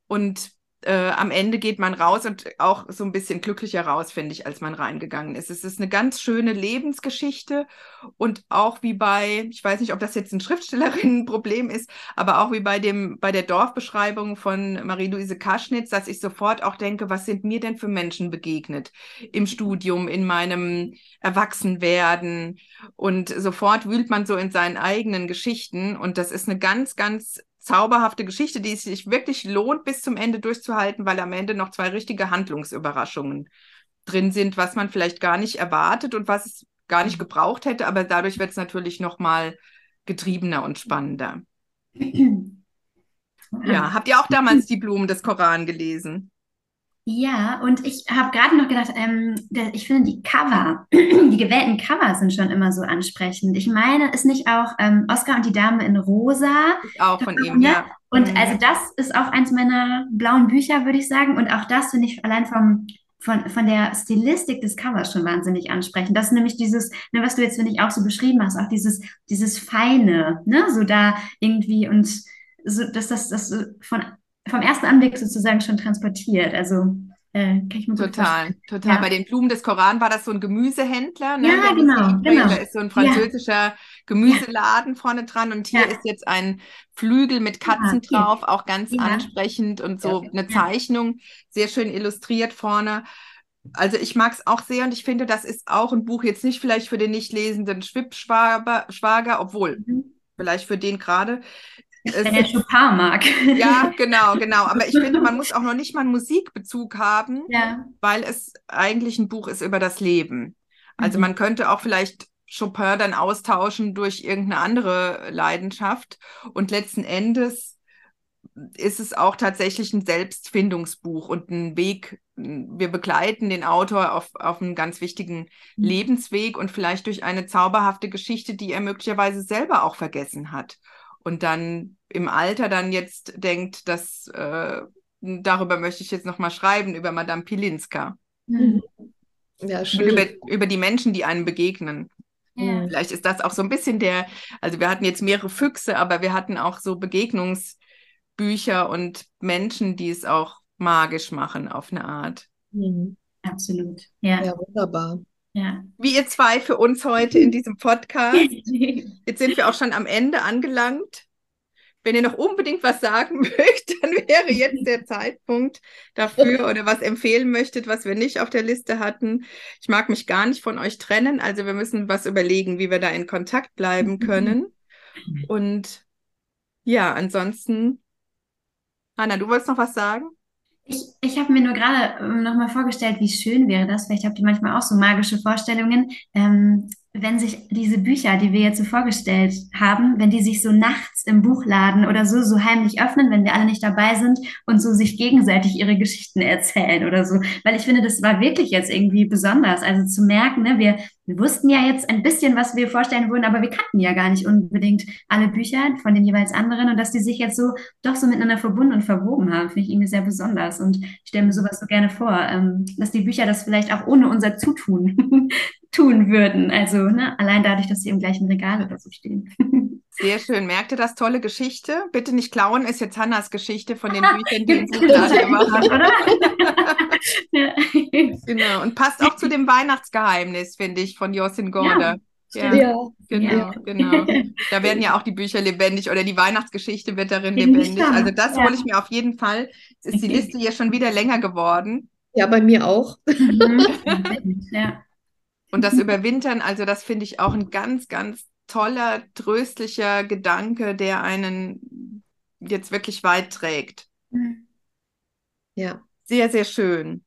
und äh, am Ende geht man raus und auch so ein bisschen glücklicher raus, finde ich, als man reingegangen ist. Es ist eine ganz schöne Lebensgeschichte und auch wie bei, ich weiß nicht, ob das jetzt ein Schriftstellerinnenproblem ist, aber auch wie bei dem, bei der Dorfbeschreibung von Marie-Louise Kaschnitz, dass ich sofort auch denke, was sind mir denn für Menschen begegnet im Studium, in meinem Erwachsenwerden und sofort wühlt man so in seinen eigenen Geschichten und das ist eine ganz, ganz zauberhafte Geschichte, die es sich wirklich lohnt, bis zum Ende durchzuhalten, weil am Ende noch zwei richtige Handlungsüberraschungen drin sind, was man vielleicht gar nicht erwartet und was es gar nicht gebraucht hätte, aber dadurch wird es natürlich noch mal getriebener und spannender. Ja, habt ihr auch damals die Blumen des Koran gelesen? Ja, und ich habe gerade noch gedacht, ähm, der, ich finde die Cover, die gewählten Cover sind schon immer so ansprechend. Ich meine, ist nicht auch ähm, Oscar und die Dame in Rosa? Auch von ihm, ja. Und mhm. also das ist auch eins meiner blauen Bücher, würde ich sagen. Und auch das finde ich allein vom, von, von der Stilistik des Covers schon wahnsinnig ansprechend. Das ist nämlich dieses, ne, was du jetzt, finde ich, auch so beschrieben hast, auch dieses, dieses Feine, ne, so da irgendwie und so, dass das, das von vom ersten Anblick sozusagen schon transportiert. Also äh, kann ich mir total, total. Ja. Bei den Blumen des Koran war das so ein Gemüsehändler. Ne? Ja, genau, genau. Da ist so ein französischer ja. Gemüseladen ja. vorne dran und hier ist jetzt ein Flügel mit Katzen drauf, auch ganz ansprechend und so eine Zeichnung, sehr schön illustriert vorne. Also ich mag es auch sehr und ich finde, das ist auch ein Buch jetzt nicht vielleicht für den nicht lesenden Schwager, obwohl mhm. vielleicht für den gerade. Wenn er Chopin mag. Ja, genau, genau. Aber ich finde, man muss auch noch nicht mal einen Musikbezug haben, ja. weil es eigentlich ein Buch ist über das Leben. Also mhm. man könnte auch vielleicht Chopin dann austauschen durch irgendeine andere Leidenschaft. Und letzten Endes ist es auch tatsächlich ein Selbstfindungsbuch und ein Weg. Wir begleiten den Autor auf, auf einen ganz wichtigen mhm. Lebensweg und vielleicht durch eine zauberhafte Geschichte, die er möglicherweise selber auch vergessen hat und dann im Alter dann jetzt denkt, dass äh, darüber möchte ich jetzt nochmal schreiben, über Madame Pilinska. Mhm. Ja, schön. Über, über die Menschen, die einem begegnen. Ja. Vielleicht ist das auch so ein bisschen der, also wir hatten jetzt mehrere Füchse, aber wir hatten auch so Begegnungsbücher und Menschen, die es auch magisch machen auf eine Art. Mhm. Absolut. Ja. ja, wunderbar. Ja. Wie ihr zwei für uns heute in diesem Podcast. Jetzt sind wir auch schon am Ende angelangt. Wenn ihr noch unbedingt was sagen möchtet, dann wäre jetzt der Zeitpunkt dafür oder was empfehlen möchtet, was wir nicht auf der Liste hatten. Ich mag mich gar nicht von euch trennen, also wir müssen was überlegen, wie wir da in Kontakt bleiben können. Und ja, ansonsten, Anna, du wolltest noch was sagen? Ich, ich habe mir nur gerade ähm, nochmal vorgestellt, wie schön wäre das. Vielleicht habt ihr manchmal auch so magische Vorstellungen. Ähm, wenn sich diese Bücher, die wir jetzt so vorgestellt haben, wenn die sich so nachts im Buchladen oder so, so heimlich öffnen, wenn wir alle nicht dabei sind und so sich gegenseitig ihre Geschichten erzählen oder so. Weil ich finde, das war wirklich jetzt irgendwie besonders. Also zu merken, ne, wir, wir wussten ja jetzt ein bisschen, was wir vorstellen würden, aber wir kannten ja gar nicht unbedingt alle Bücher von den jeweils anderen und dass die sich jetzt so doch so miteinander verbunden und verwoben haben, finde ich irgendwie sehr besonders. Und ich stelle mir sowas so gerne vor, ähm, dass die Bücher das vielleicht auch ohne unser Zutun tun würden. Also ne, allein dadurch, dass sie im gleichen Regal oder so stehen. Sehr schön. Merkt ihr das? Tolle Geschichte. Bitte nicht klauen, ist jetzt Hannas Geschichte von den Büchern, die in Buchladen gemacht haben, oder? ja. Genau. Und passt auch zu dem Weihnachtsgeheimnis, finde ich, von Josin Gorda. Ja. Ja, genau, ja. genau. Da werden ja auch die Bücher lebendig oder die Weihnachtsgeschichte wird darin lebendig. Also das ja. hole ich mir auf jeden Fall. Jetzt ist die Liste hier schon wieder länger geworden. Ja, bei mir auch. Mhm. ja. Und das Überwintern, also das finde ich auch ein ganz, ganz toller, tröstlicher Gedanke, der einen jetzt wirklich weit trägt. Ja. Sehr, sehr schön.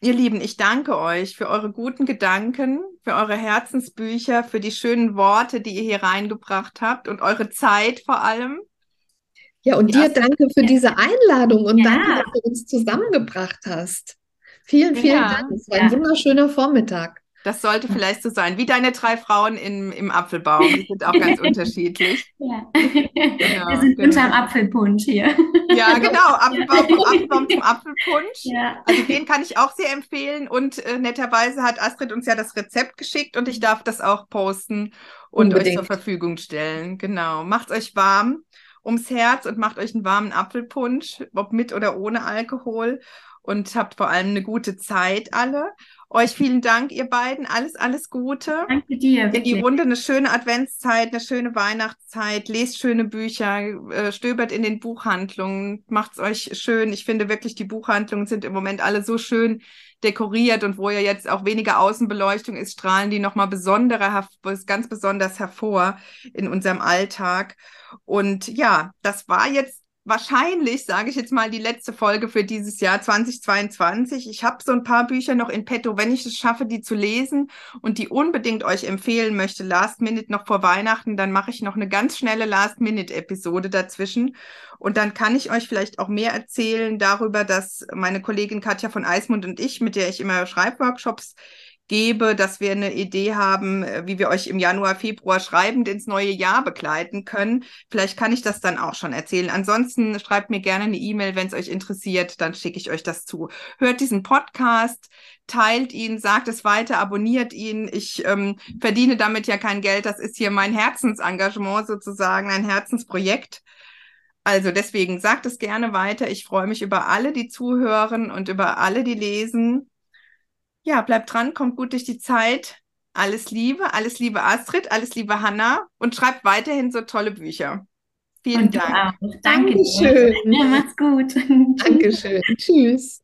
Ihr Lieben, ich danke euch für eure guten Gedanken, für eure Herzensbücher, für die schönen Worte, die ihr hier reingebracht habt und eure Zeit vor allem. Ja, und dir danke für diese Einladung und ja. danke, dass du uns zusammengebracht hast. Vielen, vielen ja. Dank. Es war ein wunderschöner Vormittag. Das sollte vielleicht so sein, wie deine drei Frauen im, im Apfelbaum. Die sind auch ganz unterschiedlich. Ja. Genau, Wir sind genau. unterm Apfelpunsch hier. Ja, genau. Apfelbaum, Apfelbaum zum Apfelpunsch. Ja. Also den kann ich auch sehr empfehlen. Und äh, netterweise hat Astrid uns ja das Rezept geschickt und ich darf das auch posten und Unbedingt. euch zur Verfügung stellen. Genau. Macht euch warm ums Herz und macht euch einen warmen Apfelpunsch, ob mit oder ohne Alkohol. Und habt vor allem eine gute Zeit alle. Euch vielen Dank, ihr beiden. Alles, alles Gute. Danke dir. In die Runde eine schöne Adventszeit, eine schöne Weihnachtszeit. Lest schöne Bücher, äh, stöbert in den Buchhandlungen, macht's euch schön. Ich finde wirklich, die Buchhandlungen sind im Moment alle so schön dekoriert und wo ja jetzt auch weniger Außenbeleuchtung ist, strahlen die nochmal besonderer, ganz besonders hervor in unserem Alltag. Und ja, das war jetzt wahrscheinlich, sage ich jetzt mal, die letzte Folge für dieses Jahr 2022. Ich habe so ein paar Bücher noch in petto, wenn ich es schaffe, die zu lesen und die unbedingt euch empfehlen möchte, Last Minute noch vor Weihnachten, dann mache ich noch eine ganz schnelle Last Minute Episode dazwischen. Und dann kann ich euch vielleicht auch mehr erzählen darüber, dass meine Kollegin Katja von Eismund und ich, mit der ich immer Schreibworkshops gebe, dass wir eine Idee haben, äh, wie wir euch im Januar, Februar schreibend ins neue Jahr begleiten können. Vielleicht kann ich das dann auch schon erzählen. Ansonsten schreibt mir gerne eine E-Mail, wenn es euch interessiert, dann schicke ich euch das zu. Hört diesen Podcast, teilt ihn, sagt es weiter, abonniert ihn. Ich ähm, verdiene damit ja kein Geld. Das ist hier mein Herzensengagement sozusagen, ein Herzensprojekt. Also deswegen sagt es gerne weiter. Ich freue mich über alle, die zuhören und über alle, die lesen. Ja, bleibt dran, kommt gut durch die Zeit. Alles Liebe, alles Liebe Astrid, alles Liebe Hanna und schreibt weiterhin so tolle Bücher. Vielen und Dank. Auch. Danke. Dankeschön. Ja, macht's gut. Dankeschön. Tschüss.